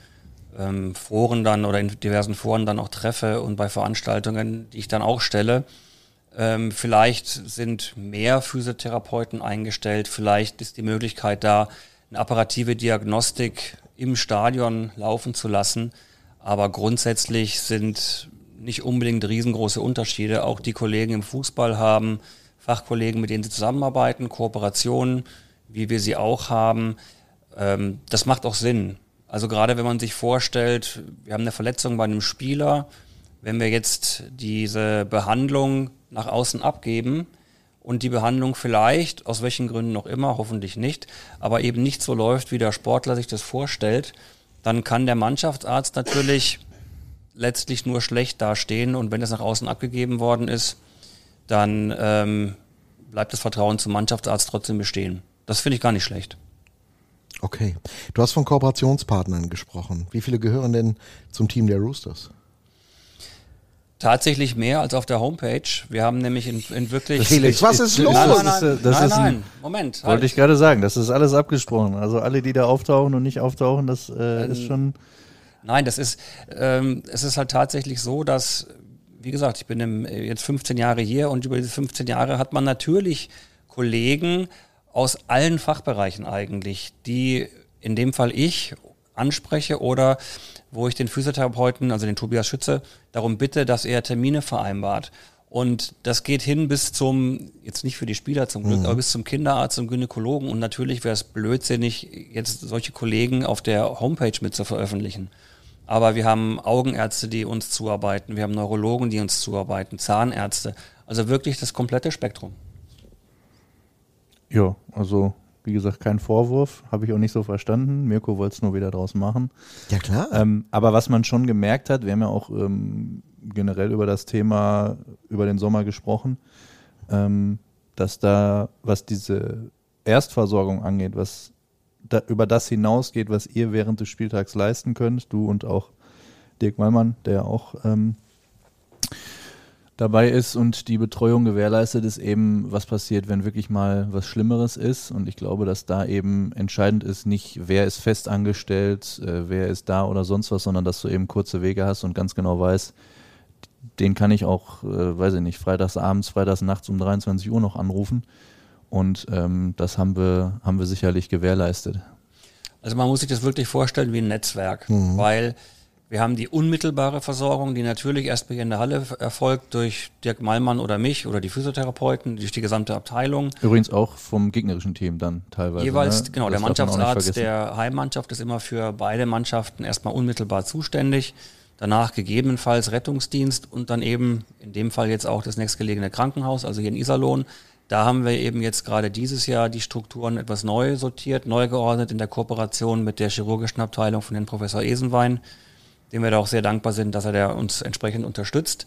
ähm, Foren dann oder in diversen Foren dann auch treffe und bei Veranstaltungen, die ich dann auch stelle. Ähm, vielleicht sind mehr Physiotherapeuten eingestellt, vielleicht ist die Möglichkeit da, eine apparative Diagnostik im Stadion laufen zu lassen. Aber grundsätzlich sind nicht unbedingt riesengroße Unterschiede. Auch die Kollegen im Fußball haben Fachkollegen, mit denen sie zusammenarbeiten, Kooperationen, wie wir sie auch haben. Ähm, das macht auch Sinn. Also gerade wenn man sich vorstellt, wir haben eine Verletzung bei einem Spieler, wenn wir jetzt diese Behandlung nach außen abgeben, und die Behandlung vielleicht, aus welchen Gründen noch immer, hoffentlich nicht, aber eben nicht so läuft, wie der Sportler sich das vorstellt, dann kann der Mannschaftsarzt natürlich letztlich nur schlecht dastehen und wenn es nach außen abgegeben worden ist, dann ähm, bleibt das Vertrauen zum Mannschaftsarzt trotzdem bestehen. Das finde ich gar nicht schlecht. Okay. Du hast von Kooperationspartnern gesprochen. Wie viele gehören denn zum Team der Roosters? Tatsächlich mehr als auf der Homepage. Wir haben nämlich in, in wirklich. Felix, was ist los? Nein, nein, nein, das nein, ist nein. Moment. Wollte halt. ich gerade sagen, das ist alles abgesprochen. Also alle, die da auftauchen und nicht auftauchen, das äh, ähm, ist schon. Nein, das ist, ähm, es ist halt tatsächlich so, dass, wie gesagt, ich bin im, jetzt 15 Jahre hier und über diese 15 Jahre hat man natürlich Kollegen aus allen Fachbereichen eigentlich, die in dem Fall ich anspreche oder wo ich den Physiotherapeuten, also den Tobias Schütze, darum bitte, dass er Termine vereinbart. Und das geht hin bis zum, jetzt nicht für die Spieler zum Glück, mhm. aber bis zum Kinderarzt, zum Gynäkologen. Und natürlich wäre es blödsinnig, jetzt solche Kollegen auf der Homepage mit zu veröffentlichen. Aber wir haben Augenärzte, die uns zuarbeiten, wir haben Neurologen, die uns zuarbeiten, Zahnärzte. Also wirklich das komplette Spektrum. Ja, also wie gesagt, kein Vorwurf, habe ich auch nicht so verstanden. Mirko wollte es nur wieder draus machen. Ja, klar. Ähm, aber was man schon gemerkt hat, wir haben ja auch ähm, generell über das Thema über den Sommer gesprochen, ähm, dass da, was diese Erstversorgung angeht, was da, über das hinausgeht, was ihr während des Spieltags leisten könnt, du und auch Dirk Mallmann, der auch ähm, dabei ist und die Betreuung gewährleistet, ist eben, was passiert, wenn wirklich mal was Schlimmeres ist. Und ich glaube, dass da eben entscheidend ist, nicht wer ist fest angestellt, äh, wer ist da oder sonst was, sondern dass du eben kurze Wege hast und ganz genau weißt, den kann ich auch, äh, weiß ich nicht, freitags abends, freitags nachts um 23 Uhr noch anrufen. Und ähm, das haben wir, haben wir sicherlich gewährleistet. Also man muss sich das wirklich vorstellen wie ein Netzwerk, mhm. weil wir haben die unmittelbare Versorgung, die natürlich erst hier in der Halle erfolgt durch Dirk Mallmann oder mich oder die Physiotherapeuten, durch die gesamte Abteilung. Übrigens auch vom gegnerischen Team dann teilweise. Jeweils, ne? genau, das der Mannschaftsarzt der Heimmannschaft ist immer für beide Mannschaften erstmal unmittelbar zuständig. Danach gegebenenfalls Rettungsdienst und dann eben in dem Fall jetzt auch das nächstgelegene Krankenhaus, also hier in Iserlohn. Da haben wir eben jetzt gerade dieses Jahr die Strukturen etwas neu sortiert, neu geordnet in der Kooperation mit der chirurgischen Abteilung von Herrn Professor Esenwein, dem wir da auch sehr dankbar sind, dass er da uns entsprechend unterstützt.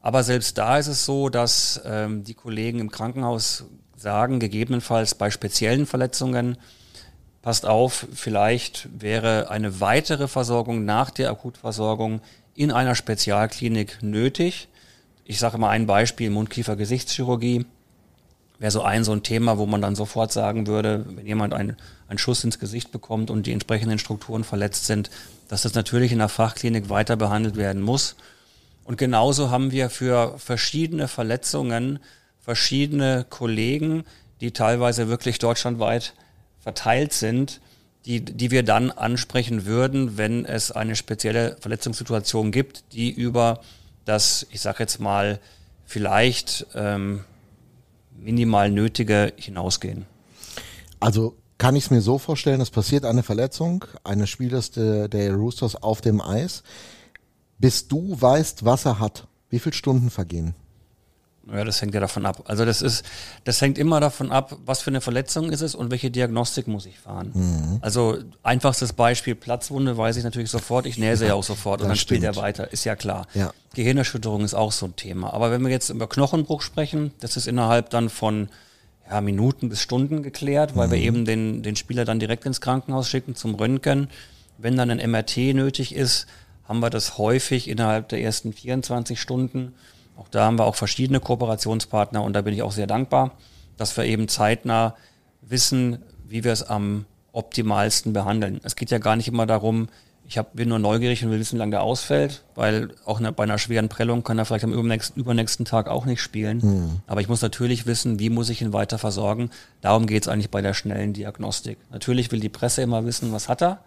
Aber selbst da ist es so, dass ähm, die Kollegen im Krankenhaus sagen, gegebenenfalls bei speziellen Verletzungen, passt auf, vielleicht wäre eine weitere Versorgung nach der Akutversorgung in einer Spezialklinik nötig. Ich sage mal ein Beispiel, Mundkiefer-Gesichtschirurgie wäre so ein so ein Thema, wo man dann sofort sagen würde, wenn jemand einen, einen Schuss ins Gesicht bekommt und die entsprechenden Strukturen verletzt sind, dass das natürlich in der Fachklinik weiter behandelt werden muss. Und genauso haben wir für verschiedene Verletzungen verschiedene Kollegen, die teilweise wirklich deutschlandweit verteilt sind, die, die wir dann ansprechen würden, wenn es eine spezielle Verletzungssituation gibt, die über das, ich sage jetzt mal, vielleicht ähm, minimal Nötige hinausgehen. Also kann ich es mir so vorstellen, es passiert eine Verletzung eines Spielers der, der Roosters auf dem Eis. Bis du weißt, was er hat, wie viele Stunden vergehen? Ja, das hängt ja davon ab. Also das ist, das hängt immer davon ab, was für eine Verletzung ist es und welche Diagnostik muss ich fahren. Mhm. Also einfachstes Beispiel Platzwunde weiß ich natürlich sofort, ich näse ja, auch sofort und dann stimmt. spielt er weiter, ist ja klar. Ja. Gehirnerschütterung ist auch so ein Thema. Aber wenn wir jetzt über Knochenbruch sprechen, das ist innerhalb dann von ja, Minuten bis Stunden geklärt, weil mhm. wir eben den, den Spieler dann direkt ins Krankenhaus schicken zum Röntgen. Wenn dann ein MRT nötig ist, haben wir das häufig innerhalb der ersten 24 Stunden. Auch da haben wir auch verschiedene Kooperationspartner und da bin ich auch sehr dankbar, dass wir eben zeitnah wissen, wie wir es am optimalsten behandeln. Es geht ja gar nicht immer darum, ich hab, bin nur neugierig und will wissen, wie lange der ausfällt, weil auch bei einer schweren Prellung kann er vielleicht am übernächsten, übernächsten Tag auch nicht spielen. Mhm. Aber ich muss natürlich wissen, wie muss ich ihn weiter versorgen. Darum geht es eigentlich bei der schnellen Diagnostik. Natürlich will die Presse immer wissen, was hat er.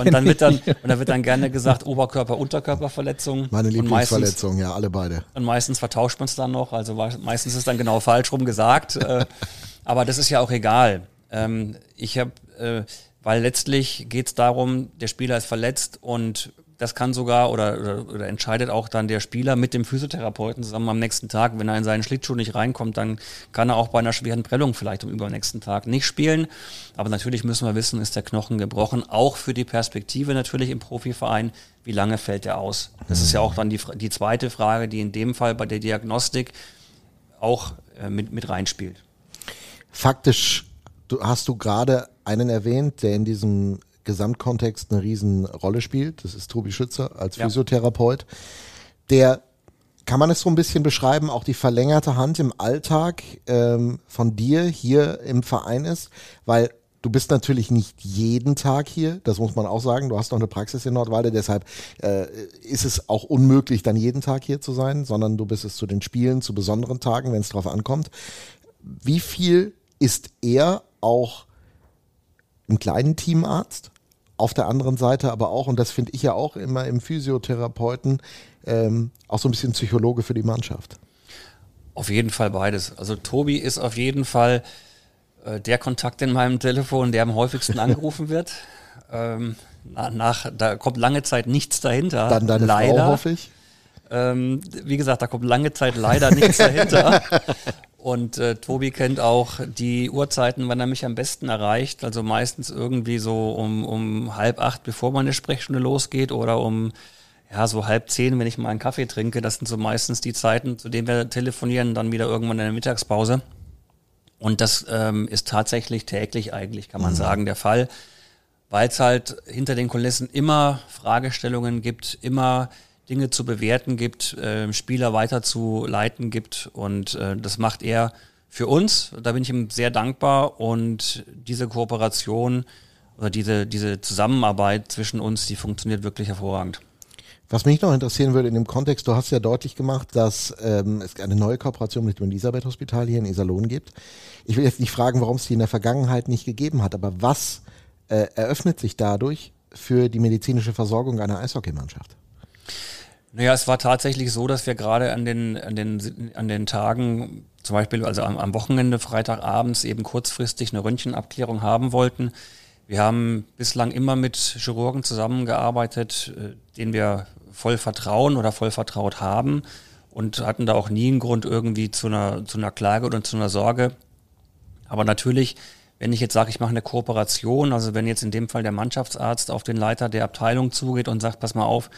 und dann wird dann und dann wird dann gerne gesagt Oberkörper Unterkörperverletzung. Meine Lieblingsverletzung, ja, alle beide. Und meistens vertauscht man es dann noch, also meistens ist dann genau falsch rum gesagt. Äh, aber das ist ja auch egal. Ähm, ich habe äh, weil letztlich geht es darum, der Spieler ist verletzt und das kann sogar oder, oder, oder, entscheidet auch dann der Spieler mit dem Physiotherapeuten zusammen am nächsten Tag. Wenn er in seinen Schlittschuh nicht reinkommt, dann kann er auch bei einer schweren Prellung vielleicht am übernächsten Tag nicht spielen. Aber natürlich müssen wir wissen, ist der Knochen gebrochen. Auch für die Perspektive natürlich im Profiverein, wie lange fällt er aus? Das ist ja auch dann die, die zweite Frage, die in dem Fall bei der Diagnostik auch äh, mit, mit reinspielt. Faktisch du, hast du gerade einen erwähnt, der in diesem Gesamtkontext eine Riesenrolle spielt. Das ist Tobi Schützer als Physiotherapeut. Der kann man es so ein bisschen beschreiben, auch die verlängerte Hand im Alltag ähm, von dir hier im Verein ist, weil du bist natürlich nicht jeden Tag hier, das muss man auch sagen. Du hast noch eine Praxis in Nordwalde, deshalb äh, ist es auch unmöglich, dann jeden Tag hier zu sein, sondern du bist es zu den Spielen, zu besonderen Tagen, wenn es drauf ankommt. Wie viel ist er auch einen kleinen Teamarzt, auf der anderen Seite aber auch, und das finde ich ja auch immer im Physiotherapeuten, ähm, auch so ein bisschen Psychologe für die Mannschaft. Auf jeden Fall beides. Also Tobi ist auf jeden Fall äh, der Kontakt in meinem Telefon, der am häufigsten angerufen wird. Ähm, nach, da kommt lange Zeit nichts dahinter. Dann deine leider. Frau, hoffe ich. Ähm, wie gesagt, da kommt lange Zeit leider nichts dahinter. Und äh, Tobi kennt auch die Uhrzeiten, wann er mich am besten erreicht. Also meistens irgendwie so um, um halb acht, bevor meine Sprechstunde losgeht oder um ja, so halb zehn, wenn ich mal einen Kaffee trinke. Das sind so meistens die Zeiten, zu denen wir telefonieren, dann wieder irgendwann in der Mittagspause. Und das ähm, ist tatsächlich täglich eigentlich, kann man mhm. sagen, der Fall, weil es halt hinter den Kulissen immer Fragestellungen gibt, immer Dinge zu bewerten gibt, äh, Spieler weiterzuleiten gibt und äh, das macht er für uns. Da bin ich ihm sehr dankbar und diese Kooperation oder diese, diese Zusammenarbeit zwischen uns, die funktioniert wirklich hervorragend. Was mich noch interessieren würde in dem Kontext, du hast ja deutlich gemacht, dass ähm, es eine neue Kooperation mit dem Elisabeth Hospital hier in Iserlohn gibt. Ich will jetzt nicht fragen, warum es die in der Vergangenheit nicht gegeben hat, aber was äh, eröffnet sich dadurch für die medizinische Versorgung einer Eishockeymannschaft? Naja, es war tatsächlich so, dass wir gerade an den, an den, an den Tagen, zum Beispiel also am, am Wochenende, Freitagabends eben kurzfristig eine Röntgenabklärung haben wollten. Wir haben bislang immer mit Chirurgen zusammengearbeitet, äh, denen wir voll vertrauen oder voll vertraut haben. und hatten da auch nie einen Grund irgendwie zu einer, zu einer Klage oder zu einer Sorge. Aber natürlich, wenn ich jetzt sage, ich mache eine Kooperation, also wenn jetzt in dem Fall der Mannschaftsarzt auf den Leiter der Abteilung zugeht und sagt, pass mal auf,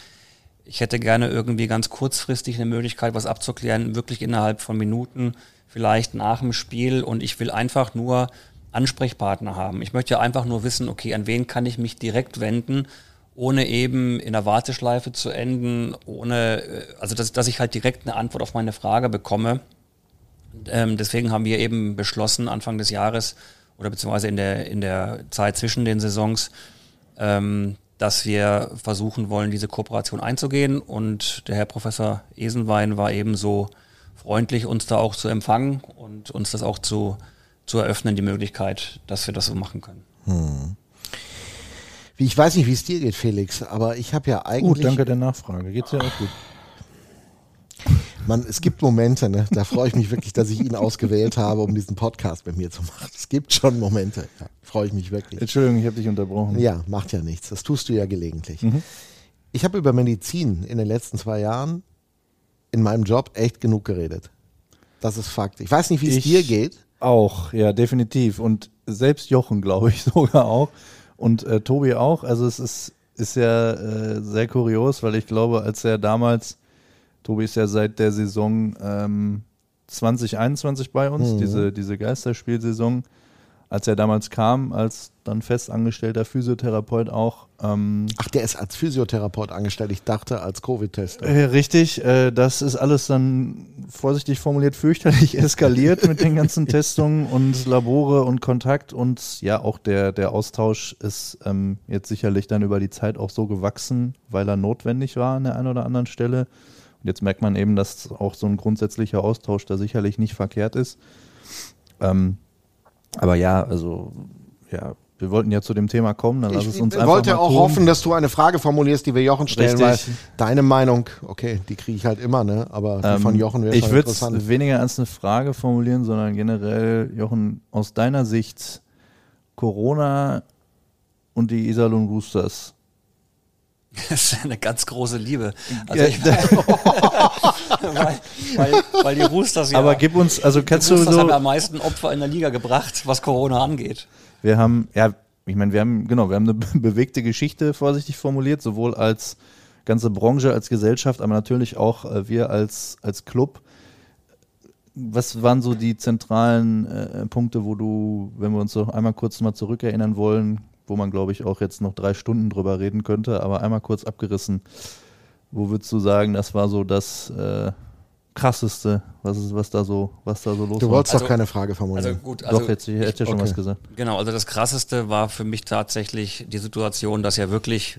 ich hätte gerne irgendwie ganz kurzfristig eine Möglichkeit, was abzuklären, wirklich innerhalb von Minuten, vielleicht nach dem Spiel und ich will einfach nur Ansprechpartner haben. Ich möchte einfach nur wissen, okay, an wen kann ich mich direkt wenden, ohne eben in der Warteschleife zu enden, ohne, äh, also dass, dass ich halt direkt eine Antwort auf meine Frage bekomme. Ähm, deswegen haben wir eben beschlossen, Anfang des Jahres oder beziehungsweise in der, in der Zeit zwischen den Saisons, ähm, dass wir versuchen wollen, diese Kooperation einzugehen. Und der Herr Professor Esenwein war eben so freundlich, uns da auch zu empfangen und uns das auch zu, zu eröffnen, die Möglichkeit, dass wir das so machen können. Hm. Ich weiß nicht, wie es dir geht, Felix, aber ich habe ja eigentlich. Gut, danke der Nachfrage. Geht's ja auch gut. Man, es gibt Momente, ne? da freue ich mich wirklich, dass ich ihn ausgewählt habe, um diesen Podcast mit mir zu machen. Es gibt schon Momente, ja, freue ich mich wirklich. Entschuldigung, ich habe dich unterbrochen. Ja, macht ja nichts. Das tust du ja gelegentlich. Mhm. Ich habe über Medizin in den letzten zwei Jahren in meinem Job echt genug geredet. Das ist Fakt. Ich weiß nicht, wie es dir geht. Auch, ja, definitiv. Und selbst Jochen, glaube ich, sogar auch. Und äh, Tobi auch. Also es ist, ist ja äh, sehr kurios, weil ich glaube, als er damals Tobi ist ja seit der Saison ähm, 2021 bei uns, mhm. diese, diese Geisterspielsaison. Als er damals kam, als dann festangestellter Physiotherapeut auch. Ähm, Ach, der ist als Physiotherapeut angestellt. Ich dachte als Covid-Tester. Äh, richtig, äh, das ist alles dann vorsichtig formuliert fürchterlich eskaliert mit den ganzen Testungen und Labore und Kontakt. Und ja, auch der, der Austausch ist ähm, jetzt sicherlich dann über die Zeit auch so gewachsen, weil er notwendig war an der einen oder anderen Stelle. Und jetzt merkt man eben, dass auch so ein grundsätzlicher Austausch da sicherlich nicht verkehrt ist. Ähm, aber ja, also ja, wir wollten ja zu dem Thema kommen, dann lass es uns einfach Ich wollte auch tun. hoffen, dass du eine Frage formulierst, die wir Jochen stellen, Richtig. weil deine Meinung, okay, die kriege ich halt immer, ne? Aber ähm, von Jochen wäre Ich würde es weniger als eine Frage formulieren, sondern generell, Jochen, aus deiner Sicht Corona und die Iserlohn Roosters, Das ist eine ganz große Liebe. Also ich, weil, weil, weil, die Roosters ja. Aber gib uns, also kannst du so. haben am meisten Opfer in der Liga gebracht, was Corona angeht. Wir haben, ja, ich meine, wir haben, genau, wir haben eine bewegte Geschichte, vorsichtig formuliert, sowohl als ganze Branche, als Gesellschaft, aber natürlich auch äh, wir als, als Club. Was waren so die zentralen äh, Punkte, wo du, wenn wir uns so einmal kurz mal zurückerinnern wollen, wo man, glaube ich, auch jetzt noch drei Stunden drüber reden könnte, aber einmal kurz abgerissen. Wo würdest du sagen, das war so das äh, krasseste, was, ist, was, da so, was da so los war? Du wolltest also, doch keine Frage formulieren. Also gut, also doch, jetzt, ich hätte ja schon okay. was gesagt. Genau, also das krasseste war für mich tatsächlich die Situation, dass ja wirklich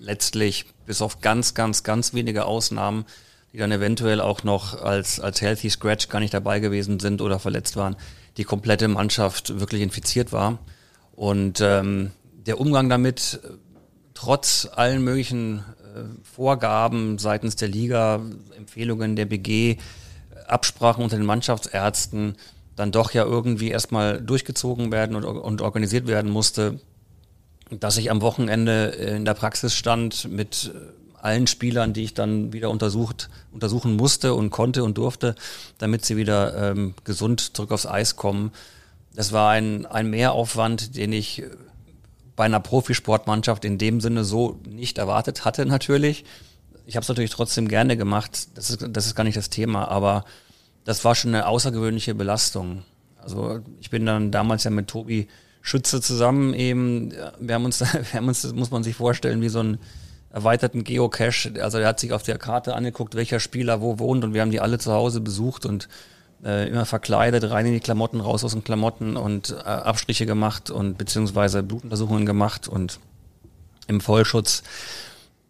letztlich bis auf ganz, ganz, ganz wenige Ausnahmen, die dann eventuell auch noch als, als Healthy Scratch gar nicht dabei gewesen sind oder verletzt waren, die komplette Mannschaft wirklich infiziert war. Und ähm, der Umgang damit, trotz allen möglichen äh, Vorgaben seitens der Liga, Empfehlungen der BG, Absprachen unter den Mannschaftsärzten, dann doch ja irgendwie erstmal durchgezogen werden und, und organisiert werden musste, dass ich am Wochenende in der Praxis stand mit allen Spielern, die ich dann wieder untersucht, untersuchen musste und konnte und durfte, damit sie wieder ähm, gesund zurück aufs Eis kommen. Das war ein, ein Mehraufwand, den ich bei einer Profisportmannschaft in dem Sinne so nicht erwartet hatte natürlich. Ich habe es natürlich trotzdem gerne gemacht, das ist, das ist gar nicht das Thema, aber das war schon eine außergewöhnliche Belastung. Also ich bin dann damals ja mit Tobi Schütze zusammen eben, wir haben uns, wir haben uns, das muss man sich vorstellen, wie so einen erweiterten Geocache. Also er hat sich auf der Karte angeguckt, welcher Spieler wo wohnt und wir haben die alle zu Hause besucht und äh, immer verkleidet, rein in die Klamotten, raus aus den Klamotten und äh, Abstriche gemacht und beziehungsweise Blutuntersuchungen gemacht und im Vollschutz.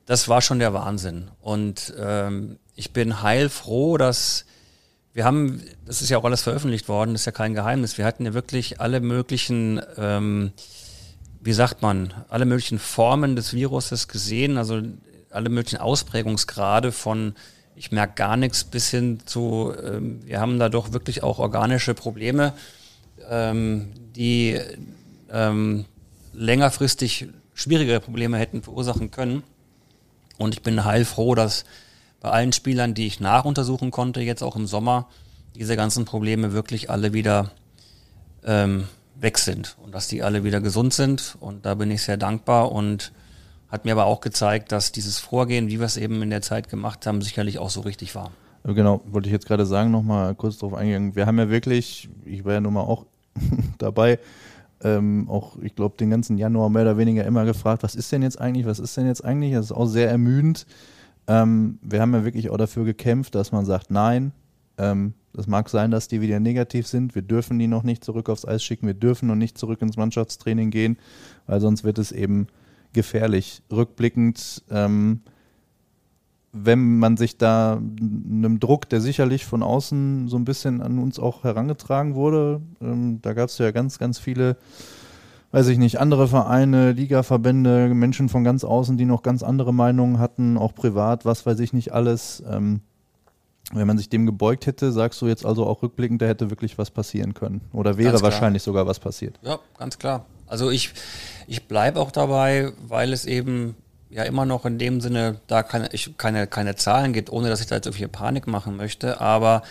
Das war schon der Wahnsinn. Und ähm, ich bin heilfroh, dass wir haben, das ist ja auch alles veröffentlicht worden, das ist ja kein Geheimnis, wir hatten ja wirklich alle möglichen, ähm, wie sagt man, alle möglichen Formen des Viruses gesehen, also alle möglichen Ausprägungsgrade von ich merke gar nichts bis hin zu, ähm, wir haben da doch wirklich auch organische Probleme, ähm, die ähm, längerfristig schwierigere Probleme hätten verursachen können. Und ich bin heilfroh, dass bei allen Spielern, die ich nachuntersuchen konnte, jetzt auch im Sommer, diese ganzen Probleme wirklich alle wieder ähm, weg sind und dass die alle wieder gesund sind. Und da bin ich sehr dankbar und hat mir aber auch gezeigt, dass dieses Vorgehen, wie wir es eben in der Zeit gemacht haben, sicherlich auch so richtig war. Genau, wollte ich jetzt gerade sagen, nochmal kurz darauf eingehen. Wir haben ja wirklich, ich war ja nun mal auch dabei, ähm, auch, ich glaube, den ganzen Januar mehr oder weniger immer gefragt, was ist denn jetzt eigentlich, was ist denn jetzt eigentlich? Das ist auch sehr ermüdend. Ähm, wir haben ja wirklich auch dafür gekämpft, dass man sagt, nein, ähm, das mag sein, dass die wieder negativ sind. Wir dürfen die noch nicht zurück aufs Eis schicken. Wir dürfen noch nicht zurück ins Mannschaftstraining gehen, weil sonst wird es eben gefährlich. Rückblickend, ähm, wenn man sich da einem Druck, der sicherlich von außen so ein bisschen an uns auch herangetragen wurde, ähm, da gab es ja ganz, ganz viele, weiß ich nicht, andere Vereine, Ligaverbände, Menschen von ganz außen, die noch ganz andere Meinungen hatten, auch privat, was weiß ich nicht alles. Ähm, wenn man sich dem gebeugt hätte, sagst du jetzt also auch rückblickend, da hätte wirklich was passieren können. Oder wäre wahrscheinlich sogar was passiert. Ja, ganz klar. Also ich, ich bleibe auch dabei, weil es eben ja immer noch in dem Sinne da keine, ich, keine, keine Zahlen gibt, ohne dass ich da jetzt irgendwie Panik machen möchte. Aber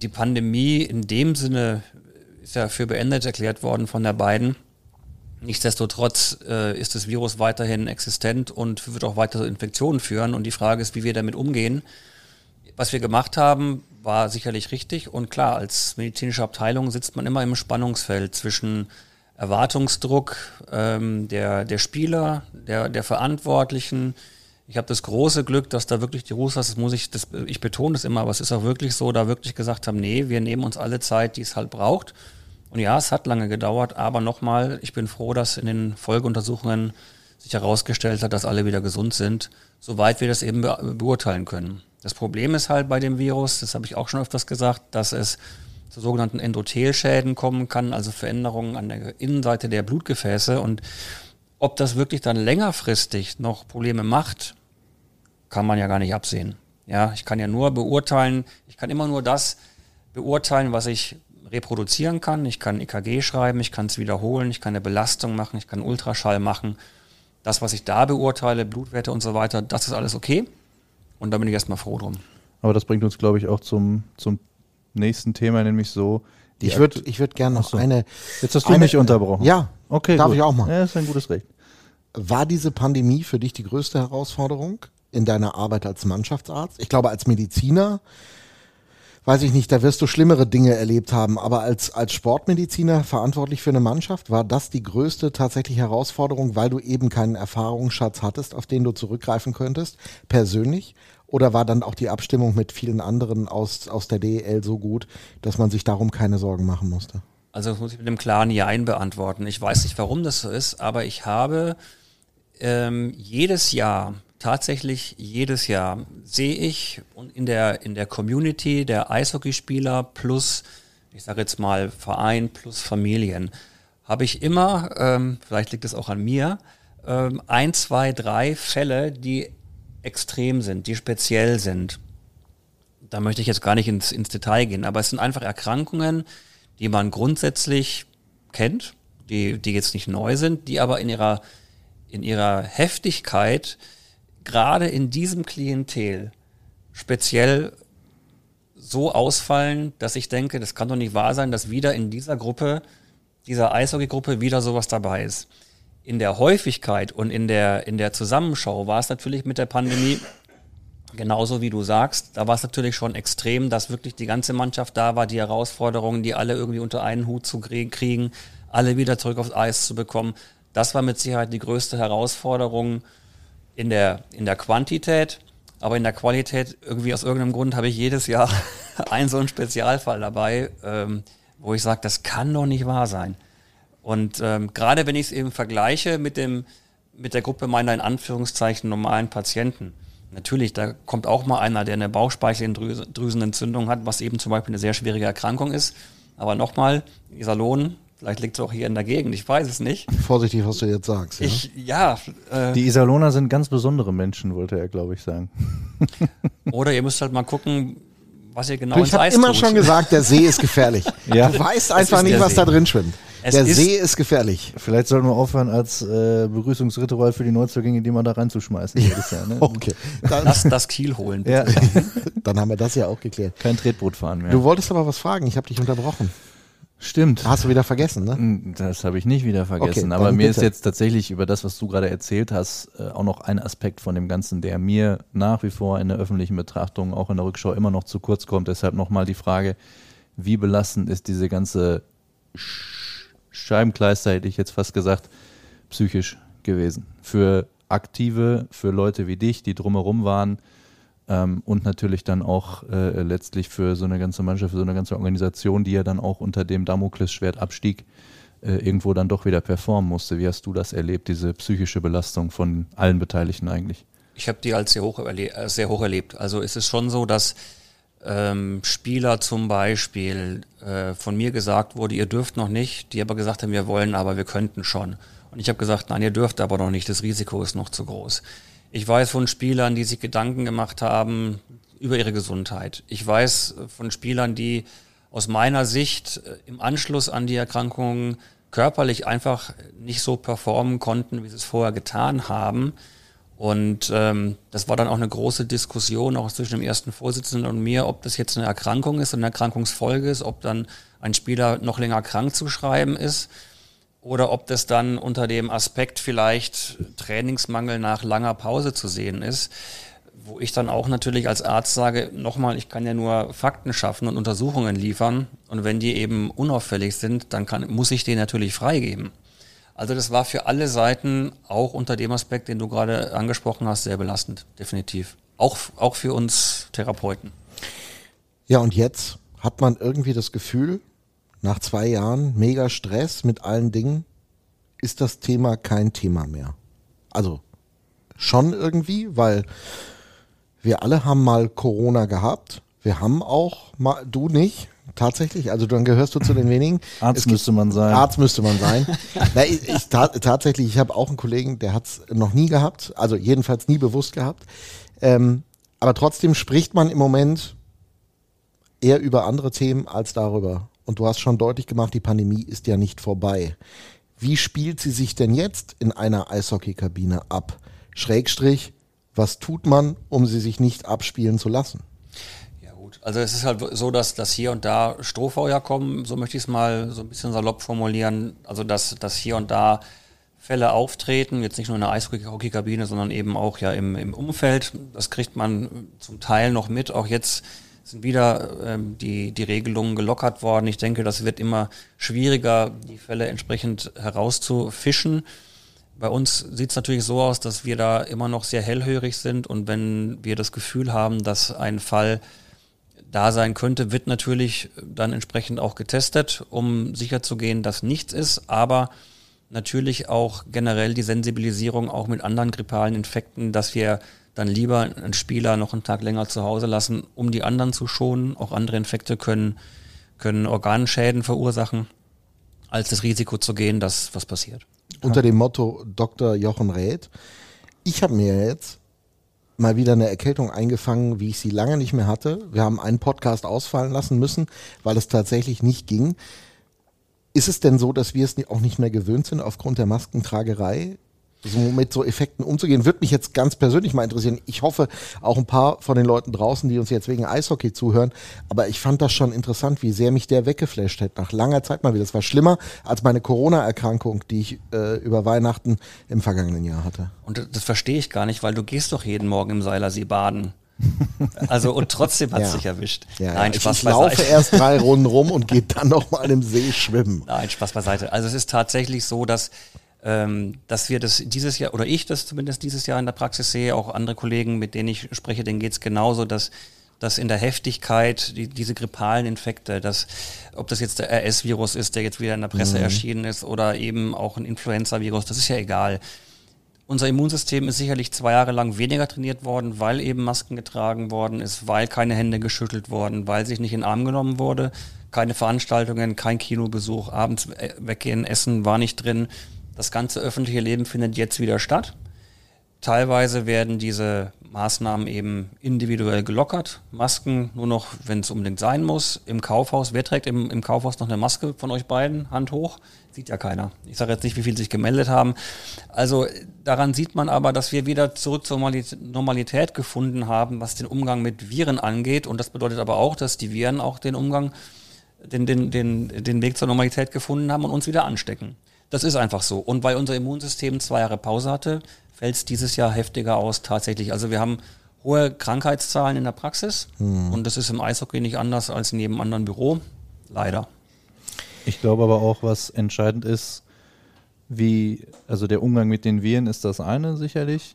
die Pandemie in dem Sinne ist ja für beendet erklärt worden von der beiden. Nichtsdestotrotz äh, ist das Virus weiterhin existent und wird auch weiter Infektionen führen. Und die Frage ist, wie wir damit umgehen was wir gemacht haben, war sicherlich richtig. Und klar, als medizinische Abteilung sitzt man immer im Spannungsfeld zwischen Erwartungsdruck ähm, der, der Spieler, der, der Verantwortlichen. Ich habe das große Glück, dass da wirklich die Rusas, das muss ich, das, ich betone das immer, aber es ist auch wirklich so, da wirklich gesagt haben, nee, wir nehmen uns alle Zeit, die es halt braucht. Und ja, es hat lange gedauert, aber nochmal, ich bin froh, dass in den Folgeuntersuchungen sich herausgestellt hat, dass alle wieder gesund sind, soweit wir das eben be beurteilen können. Das Problem ist halt bei dem Virus, das habe ich auch schon öfters gesagt, dass es zu sogenannten Endothelschäden kommen kann, also Veränderungen an der Innenseite der Blutgefäße. Und ob das wirklich dann längerfristig noch Probleme macht, kann man ja gar nicht absehen. Ja, ich kann ja nur beurteilen, ich kann immer nur das beurteilen, was ich reproduzieren kann. Ich kann EKG schreiben, ich kann es wiederholen, ich kann eine Belastung machen, ich kann Ultraschall machen. Das, was ich da beurteile, Blutwerte und so weiter, das ist alles okay. Und da bin ich erstmal froh drum. Aber das bringt uns, glaube ich, auch zum, zum nächsten Thema, nämlich so. Ich würde ich würd gerne noch so. eine. Jetzt hast du eine, mich unterbrochen. Ja, okay. Darf gut. ich auch mal? Ja, ist ein gutes Recht. War diese Pandemie für dich die größte Herausforderung in deiner Arbeit als Mannschaftsarzt? Ich glaube, als Mediziner weiß ich nicht, da wirst du schlimmere Dinge erlebt haben. Aber als, als Sportmediziner verantwortlich für eine Mannschaft, war das die größte tatsächliche Herausforderung, weil du eben keinen Erfahrungsschatz hattest, auf den du zurückgreifen könntest, persönlich? Oder war dann auch die Abstimmung mit vielen anderen aus, aus der DEL so gut, dass man sich darum keine Sorgen machen musste? Also das muss ich mit einem klaren Ja beantworten. Ich weiß nicht, warum das so ist, aber ich habe ähm, jedes Jahr tatsächlich jedes Jahr sehe ich in der, in der Community der Eishockeyspieler plus, ich sage jetzt mal Verein plus Familien, habe ich immer, ähm, vielleicht liegt es auch an mir, ähm, ein, zwei, drei Fälle, die extrem sind, die speziell sind. Da möchte ich jetzt gar nicht ins, ins Detail gehen, aber es sind einfach Erkrankungen, die man grundsätzlich kennt, die, die jetzt nicht neu sind, die aber in ihrer, in ihrer Heftigkeit gerade in diesem Klientel speziell so ausfallen, dass ich denke, das kann doch nicht wahr sein, dass wieder in dieser Gruppe, dieser Eishockey-Gruppe wieder sowas dabei ist. In der Häufigkeit und in der, in der Zusammenschau war es natürlich mit der Pandemie genauso wie du sagst. Da war es natürlich schon extrem, dass wirklich die ganze Mannschaft da war, die Herausforderungen, die alle irgendwie unter einen Hut zu kriegen, alle wieder zurück aufs Eis zu bekommen. Das war mit Sicherheit die größte Herausforderung in der, in der Quantität, aber in der Qualität, irgendwie aus irgendeinem Grund habe ich jedes Jahr einen so einen Spezialfall dabei, ähm, wo ich sage, das kann doch nicht wahr sein. Und ähm, gerade wenn ich es eben vergleiche mit dem mit der Gruppe meiner in Anführungszeichen normalen Patienten, natürlich, da kommt auch mal einer, der eine Bauchspeicheldrüsenentzündung hat, was eben zum Beispiel eine sehr schwierige Erkrankung ist. Aber nochmal, Iserlohn, Vielleicht liegt es auch hier in der Gegend, ich weiß es nicht. Vorsichtig, was du jetzt sagst. Ja, ich, ja äh, Die Iserlohner sind ganz besondere Menschen, wollte er, glaube ich, sagen. oder ihr müsst halt mal gucken, was ihr genau Du, ins ich habe Eis immer tut. schon gesagt, der See ist gefährlich. Ja. Du weißt einfach nicht, was See. da drin schwimmt. Es der ist- See ist gefährlich. Vielleicht sollten wir aufhören, als äh, Begrüßungsritual für die Neuzugänge, die mal da reinzuschmeißen. jedes Jahr, ne? Okay, dann, Lass das Kiel holen. Ja, dann haben wir das ja auch geklärt. kein Tretboot fahren mehr. Du wolltest aber was fragen, ich habe dich unterbrochen. Stimmt. Hast du wieder vergessen, ne? Das habe ich nicht wieder vergessen. Okay, aber mir bitte. ist jetzt tatsächlich über das, was du gerade erzählt hast, äh, auch noch ein Aspekt von dem Ganzen, der mir nach wie vor in der öffentlichen Betrachtung, auch in der Rückschau immer noch zu kurz kommt. Deshalb nochmal die Frage, wie belastend ist diese ganze Sch Scheibenkleister, hätte ich jetzt fast gesagt, psychisch gewesen. Für Aktive, für Leute wie dich, die drumherum waren, ähm, und natürlich dann auch äh, letztlich für so eine ganze Mannschaft, für so eine ganze Organisation, die ja dann auch unter dem Damoklesschwert Abstieg äh, irgendwo dann doch wieder performen musste. Wie hast du das erlebt, diese psychische Belastung von allen Beteiligten eigentlich? Ich habe die als sehr hoch, äh, sehr hoch erlebt. Also ist es schon so, dass ähm, Spieler zum Beispiel äh, von mir gesagt wurde, ihr dürft noch nicht, die aber gesagt haben, wir wollen, aber wir könnten schon. Und ich habe gesagt, nein, ihr dürft aber noch nicht, das Risiko ist noch zu groß. Ich weiß von Spielern, die sich Gedanken gemacht haben über ihre Gesundheit. Ich weiß von Spielern, die aus meiner Sicht äh, im Anschluss an die Erkrankung körperlich einfach nicht so performen konnten, wie sie es vorher getan haben. Und ähm, das war dann auch eine große Diskussion, auch zwischen dem ersten Vorsitzenden und mir, ob das jetzt eine Erkrankung ist, eine Erkrankungsfolge ist, ob dann ein Spieler noch länger krank zu schreiben ist oder ob das dann unter dem Aspekt vielleicht Trainingsmangel nach langer Pause zu sehen ist, wo ich dann auch natürlich als Arzt sage, nochmal, ich kann ja nur Fakten schaffen und Untersuchungen liefern und wenn die eben unauffällig sind, dann kann, muss ich den natürlich freigeben. Also das war für alle Seiten, auch unter dem Aspekt, den du gerade angesprochen hast, sehr belastend, definitiv. Auch, auch für uns Therapeuten. Ja, und jetzt hat man irgendwie das Gefühl, nach zwei Jahren mega Stress mit allen Dingen, ist das Thema kein Thema mehr. Also schon irgendwie, weil wir alle haben mal Corona gehabt. Wir haben auch mal, du nicht, tatsächlich, also dann gehörst du zu den wenigen. Arzt Es gibt- müsste man sein. Arzt müsste man sein. Na, ich, ich, ta tatsächlich, ich habe auch einen Kollegen, der hat es noch nie gehabt, also jedenfalls nie bewusst gehabt. Ähm, aber trotzdem spricht man im Moment eher über andere Themen als darüber. Und du hast schon deutlich gemacht, die Pandemie ist ja nicht vorbei. Wie spielt sie sich denn jetzt in einer Eishockeykabine ab? Schrägstrich, was tut man, um sie sich nicht abspielen zu lassen? Ja gut, also es ist halt so, dass, dass hier und da Strohfeuer kommen, so möchte ich es mal so ein bisschen salopp formulieren. Also dass, dass hier und da Fälle auftreten, jetzt nicht nur in der Eishockeykabine, sondern eben auch ja im, im Umfeld. Das kriegt man zum Teil noch mit. Auch jetzt sind wieder ähm, die, die Regelungen gelockert worden. Ich denke, das wird immer schwieriger, die Fälle entsprechend herauszufischen. Bei uns sieht es natürlich so aus, dass wir da immer noch sehr hellhörig sind und wenn wir das Gefühl haben, dass ein Fall da sein könnte, wird natürlich dann entsprechend auch getestet, um sicherzugehen, dass nichts ist, aber natürlich auch generell die Sensibilisierung auch mit anderen grippalen Infekten, dass wir dann lieber einen Spieler noch einen Tag länger zu Hause lassen, um die anderen zu schonen. Auch andere Infekte können, können Organschäden verursachen, als das Risiko zu gehen, dass was passiert. Unter dem Motto Dr. Jochen Räth. Ich habe mir jetzt mal wieder eine Erkältung eingefangen, wie ich sie lange nicht mehr hatte. Wir haben einen Podcast ausfallen lassen müssen, weil es tatsächlich nicht ging. Ist es denn so, dass wir es auch nicht mehr gewöhnt sind, aufgrund der Maskentragerei, so mit so Effekten umzugehen? Würde mich jetzt ganz persönlich mal interessieren. Ich hoffe, auch ein paar von den Leuten draußen, die uns jetzt wegen Eishockey zuhören. Aber ich fand das schon interessant, wie sehr mich der weggeflasht hat. Nach langer Zeit mal wieder. Das war schlimmer als meine Corona-Erkrankung, die ich äh, über Weihnachten im vergangenen Jahr hatte. Und das, verstehe ich gar nicht, weil du gehst doch jeden Morgen im Seilersee baden. Also und trotzdem hat es Ja. dich erwischt. Ja, Nein, ich, Spaß ich laufe beiseite. erst drei Runden rum und gehe dann noch mal im See schwimmen. Nein, Spaß beiseite. Also es ist tatsächlich so, dass, ähm, dass wir das dieses Jahr, oder ich das zumindest dieses Jahr in der Praxis sehe, auch andere Kollegen, mit denen ich spreche, denen geht's genauso, dass dass in der Heftigkeit die, diese grippalen Infekte, dass, ob das jetzt der RS-Virus ist, der jetzt wieder in der Presse erschienen ist, oder eben auch ein Influenza-Virus, das ist ja egal. Unser Immunsystem ist sicherlich zwei Jahre lang weniger trainiert worden, weil eben Masken getragen worden ist, weil keine Hände geschüttelt worden, weil sich nicht in den Arm genommen wurde, keine Veranstaltungen, kein Kinobesuch, abends we- weggehen, essen war nicht drin. Das ganze öffentliche Leben findet jetzt wieder statt. teilweise werden diese Maßnahmen eben individuell gelockert. Masken nur noch, wenn es unbedingt sein muss. Im Kaufhaus, wer trägt im, im Kaufhaus noch eine Maske von euch beiden? Hand hoch? Sieht ja keiner. Ich sage jetzt nicht, wie viele sich gemeldet haben. Also daran sieht man aber, dass wir wieder zurück zur Normalität gefunden haben, was den Umgang mit Viren angeht. Und das bedeutet aber auch, dass die Viren auch den Umgang, den, den, den, den Weg zur Normalität gefunden haben und uns wieder anstecken. Das ist einfach so. Und weil unser Immunsystem zwei Jahre Pause hatte, fällt es dieses Jahr heftiger aus tatsächlich. Also wir haben hohe Krankheitszahlen in der Praxis hm. und das ist im Eishockey nicht anders als in jedem anderen Büro. Leider. Ich glaube aber auch, was entscheidend ist, wie, also der Umgang mit den Viren ist das eine sicherlich.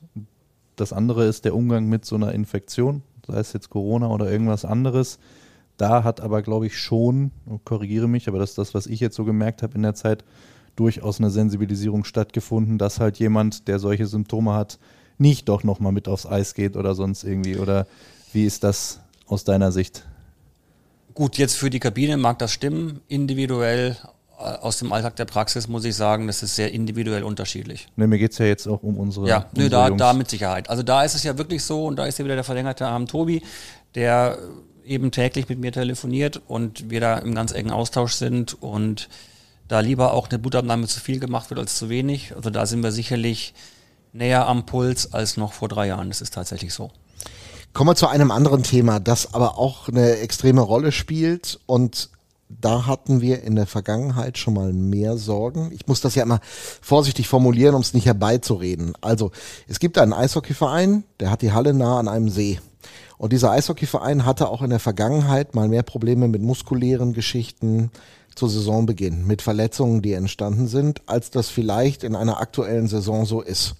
Das andere ist der Umgang mit so einer Infektion, sei es jetzt Corona oder irgendwas anderes. Da hat aber, glaube ich, schon, korrigiere mich, aber das ist das, was ich jetzt so gemerkt habe in der Zeit, durchaus eine Sensibilisierung stattgefunden, dass halt jemand, der solche Symptome hat, nicht doch nochmal mit aufs Eis geht oder sonst irgendwie? Oder wie ist das aus deiner Sicht? Gut, jetzt für die Kabine mag das stimmen. Individuell äh, aus dem Alltag der Praxis muss ich sagen, das ist sehr individuell unterschiedlich. Ne, mir geht es ja jetzt auch um unsere. Ja, unsere nö, da, da mit Sicherheit. Also da ist es ja wirklich so, und da ist ja wieder der verlängerte Arm Tobi, der eben täglich mit mir telefoniert und wir da im ganz engen Austausch sind und da lieber auch eine Blutabnahme zu viel gemacht wird als zu wenig. Also da sind wir sicherlich näher am Puls als noch vor drei Jahren. Das ist tatsächlich so. Kommen wir zu einem anderen Thema, das aber auch eine extreme Rolle spielt und da hatten wir in der Vergangenheit schon mal mehr Sorgen. Ich muss das ja immer vorsichtig formulieren, um es nicht herbeizureden. Also, es gibt einen Eishockeyverein, der hat die Halle nah an einem See. Und dieser Eishockeyverein hatte auch in der Vergangenheit mal mehr Probleme mit muskulären Geschichten, zu Saisonbeginn mit Verletzungen, die entstanden sind, als das vielleicht in einer aktuellen Saison so ist.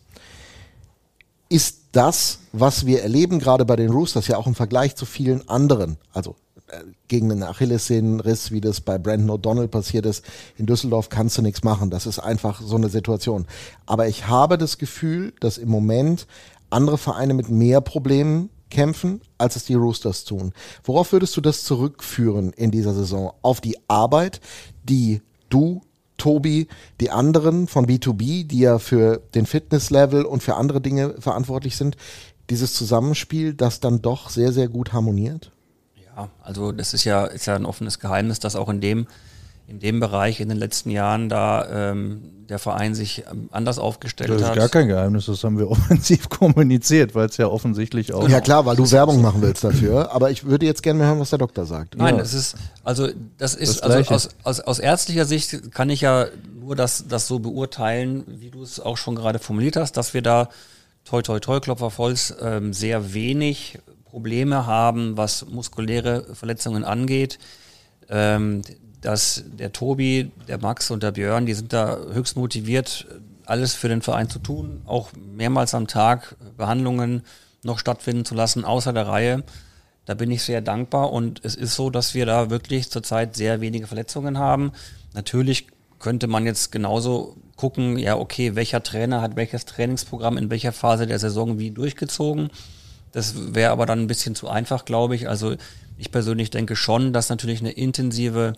Ist das, was wir erleben, gerade bei den Roosters, ja auch im Vergleich zu vielen anderen, also äh, gegen einen Achillessehnenriss, wie das bei Brandon O'Donnell passiert ist, in Düsseldorf kannst du nichts machen. Das ist einfach so eine Situation. Aber ich habe das Gefühl, dass im Moment andere Vereine mit mehr Problemen kämpfen, als es die Roosters tun. Worauf würdest du das zurückführen in dieser Saison? Auf die Arbeit, die du, Tobi, die anderen von B2B, die ja für den Fitnesslevel und für andere Dinge verantwortlich sind, dieses Zusammenspiel, das dann doch sehr, sehr gut harmoniert? Ja, also das ist ja, ist ja ein offenes Geheimnis, dass auch in dem in dem Bereich in den letzten Jahren da ähm, der Verein sich ähm, anders aufgestellt hat. Das ist gar kein Geheimnis, das haben wir offensiv kommuniziert, weil es ja offensichtlich auch. Ja klar, weil du Werbung machen willst dafür, aber ich würde jetzt gerne hören, was der Doktor sagt. Nein, ja. es ist, also das ist, das also aus, aus, aus ärztlicher Sicht kann ich ja nur das, das so beurteilen, wie du es auch schon gerade formuliert hast, dass wir da toi toi toi Klopfer volls ähm, sehr wenig Probleme haben, was muskuläre Verletzungen angeht. Ähm, dass der Tobi, der Max und der Björn, die sind da höchst motiviert, alles für den Verein zu tun, auch mehrmals am Tag Behandlungen noch stattfinden zu lassen, außer der Reihe. Da bin ich sehr dankbar und es ist so, dass wir da wirklich zurzeit sehr wenige Verletzungen haben. Natürlich könnte man jetzt genauso gucken, ja, okay, welcher Trainer hat welches Trainingsprogramm in welcher Phase der Saison wie durchgezogen. Das wäre aber dann ein bisschen zu einfach, glaube ich. Also ich persönlich denke schon, dass natürlich eine intensive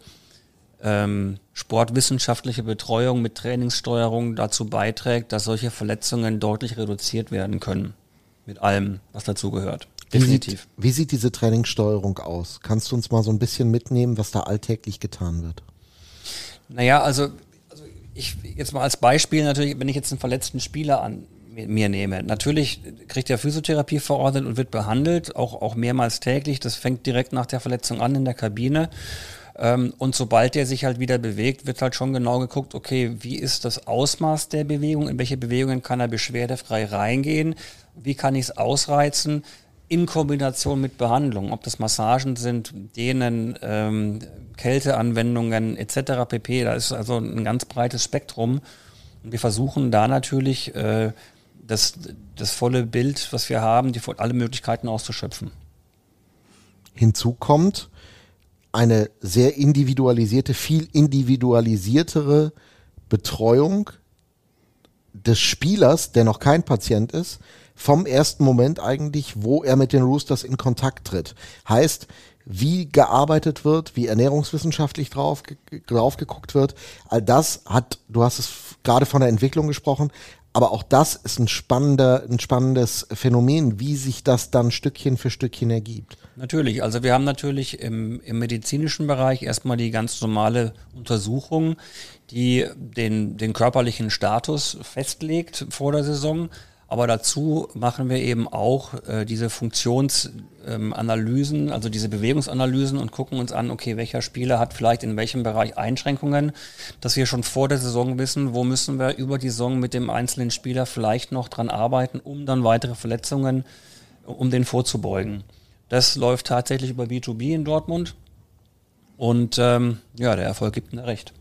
ähm, sportwissenschaftliche Betreuung mit Trainingssteuerung dazu beiträgt, dass solche Verletzungen deutlich reduziert werden können. Mit allem, was dazugehört. Definitiv. Wie sieht, wie sieht diese Trainingssteuerung aus? Kannst du uns mal so ein bisschen mitnehmen, was da alltäglich getan wird? Naja, also, also ich jetzt mal als Beispiel natürlich, wenn ich jetzt einen verletzten Spieler an mir nehme. Natürlich kriegt er Physiotherapie verordnet und wird behandelt, auch, auch mehrmals täglich. Das fängt direkt nach der Verletzung an in der Kabine. Ähm, und sobald der sich halt wieder bewegt, wird halt schon genau geguckt, okay, wie ist das Ausmaß der Bewegung, in welche Bewegungen kann er beschwerdefrei reingehen, wie kann ich es ausreizen, in Kombination mit Behandlung, ob das Massagen sind, Dehnen, ähm, Kälteanwendungen etc. pp. Da ist also ein ganz breites Spektrum. Und wir versuchen da natürlich äh, das, das volle Bild, was wir haben, die, alle Möglichkeiten auszuschöpfen. Hinzu kommt, eine sehr individualisierte, viel individualisiertere Betreuung des Spielers, der noch kein Patient ist, vom ersten Moment eigentlich, wo er mit den Roosters in Kontakt tritt. Heißt, wie gearbeitet wird, wie ernährungswissenschaftlich drauf, drauf geguckt wird, all das hat, du hast es gerade von der Entwicklung gesprochen, Aber auch das ist ein, spannender, ein spannendes Phänomen, wie sich das dann Stückchen für Stückchen ergibt. Natürlich, also wir haben natürlich im, im medizinischen Bereich erstmal die ganz normale Untersuchung, die den, den körperlichen Status festlegt vor der Saison. Aber dazu machen wir eben auch äh, diese Funktionsanalysen, ähm, also diese Bewegungsanalysen und gucken uns an, okay, welcher Spieler hat vielleicht in welchem Bereich Einschränkungen, dass wir schon vor der Saison wissen, wo müssen wir über die Saison mit dem einzelnen Spieler vielleicht noch dran arbeiten, um dann weitere Verletzungen, um den vorzubeugen. Das läuft tatsächlich über B2B in Dortmund. Und ähm, ja, der Erfolg gibt mir recht.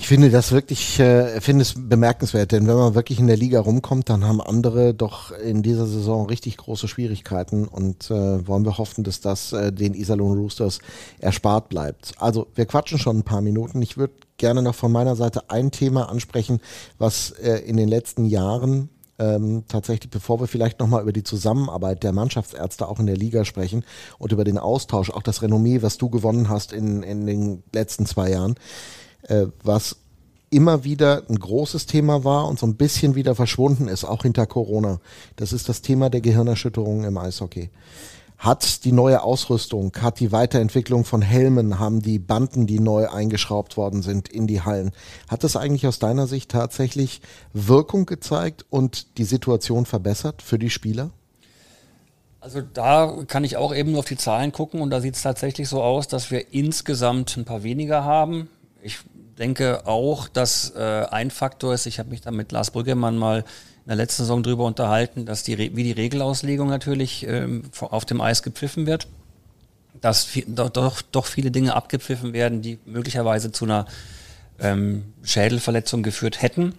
Ich finde das wirklich, äh, finde es bemerkenswert, denn wenn man wirklich in der Liga rumkommt, dann haben andere doch in dieser Saison richtig große Schwierigkeiten und äh, wollen wir hoffen, dass das äh, den Iserlohn Roosters erspart bleibt. Also wir quatschen schon ein paar Minuten. Ich würde gerne noch von meiner Seite ein Thema ansprechen, was äh, in den letzten Jahren ähm, tatsächlich, bevor wir vielleicht nochmal über die Zusammenarbeit der Mannschaftsärzte auch in der Liga sprechen und über den Austausch, auch das Renommee, was du gewonnen hast in, in den letzten zwei Jahren, äh, was immer wieder ein großes Thema war und so ein bisschen wieder verschwunden ist, auch hinter Corona. Das ist das Thema der Gehirnerschütterung im Eishockey hat die neue Ausrüstung, hat die Weiterentwicklung von Helmen, haben die Banden, die neu eingeschraubt worden sind, in die Hallen. Hat das eigentlich aus deiner Sicht tatsächlich Wirkung gezeigt und die Situation verbessert für die Spieler? Also da kann ich auch eben nur auf die Zahlen gucken und da sieht es tatsächlich so aus, dass wir insgesamt ein paar weniger haben. Ich denke auch, dass äh, ein Faktor ist, ich habe mich da mit Lars Brüggemann mal in der letzten Saison darüber unterhalten, dass die, wie die Regelauslegung natürlich ähm, auf dem Eis gepfiffen wird, dass viel, doch, doch, doch viele Dinge abgepfiffen werden, die möglicherweise zu einer ähm, Schädelverletzung geführt hätten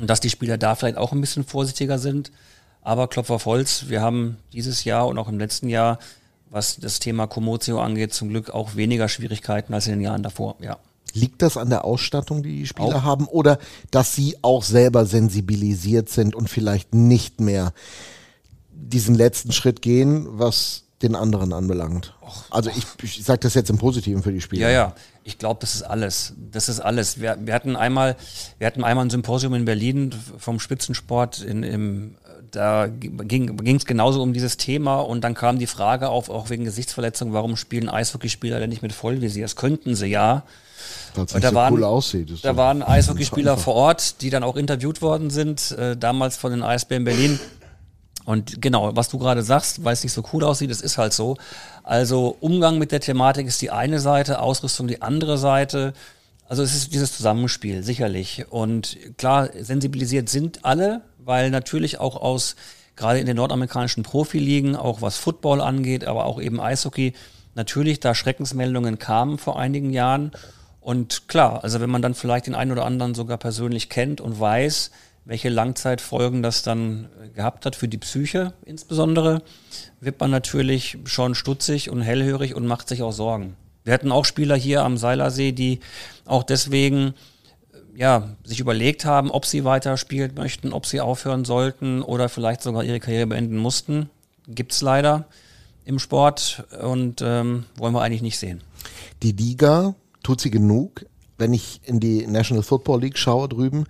und dass die Spieler da vielleicht auch ein bisschen vorsichtiger sind. Aber Klopfer auf Holz, wir haben dieses Jahr und auch im letzten Jahr, was das Thema Komotio angeht, zum Glück auch weniger Schwierigkeiten als in den Jahren davor, ja. Liegt das an der Ausstattung, die die Spieler auch. haben, oder dass sie auch selber sensibilisiert sind und vielleicht nicht mehr diesen letzten Schritt gehen, was den anderen anbelangt? Also ich, ich sage das jetzt im Positiven für die Spieler. Ja, ja. Ich glaube, das ist alles. Das ist alles. Wir, wir, hatten einmal, wir hatten einmal ein Symposium in Berlin vom Spitzensport in, im da ging es genauso um dieses Thema und dann kam die Frage auf, auch wegen Gesichtsverletzung, warum spielen Eishockeyspieler denn nicht mit Vollvisier? Das könnten sie ja. Weil da so waren, cool aussieht. Da waren Eishockeyspieler vor Ort, die dann auch interviewt worden sind, äh, damals von den Eisbären Berlin. Und genau, was du gerade sagst, weil es nicht so cool aussieht, das ist halt so. Also Umgang mit der Thematik ist die eine Seite, Ausrüstung die andere Seite. Also es ist dieses Zusammenspiel, sicherlich. Und klar, sensibilisiert sind alle, weil natürlich auch aus, gerade in den nordamerikanischen Profiligen, auch was Football angeht, aber auch eben Eishockey, natürlich da Schreckensmeldungen kamen vor einigen Jahren. Und klar, also wenn man dann vielleicht den einen oder anderen sogar persönlich kennt und weiß, welche Langzeitfolgen das dann gehabt hat für die Psyche insbesondere, wird man natürlich schon stutzig und hellhörig und macht sich auch Sorgen. Wir hatten auch Spieler hier am Seilersee, die auch deswegen ja, sich überlegt haben, ob sie weiter spielen möchten, ob sie aufhören sollten oder vielleicht sogar ihre Karriere beenden mussten. Gibt's leider im Sport und ähm, wollen wir eigentlich nicht sehen. Die Liga tut sie genug. Wenn ich in die National Football League schaue drüben,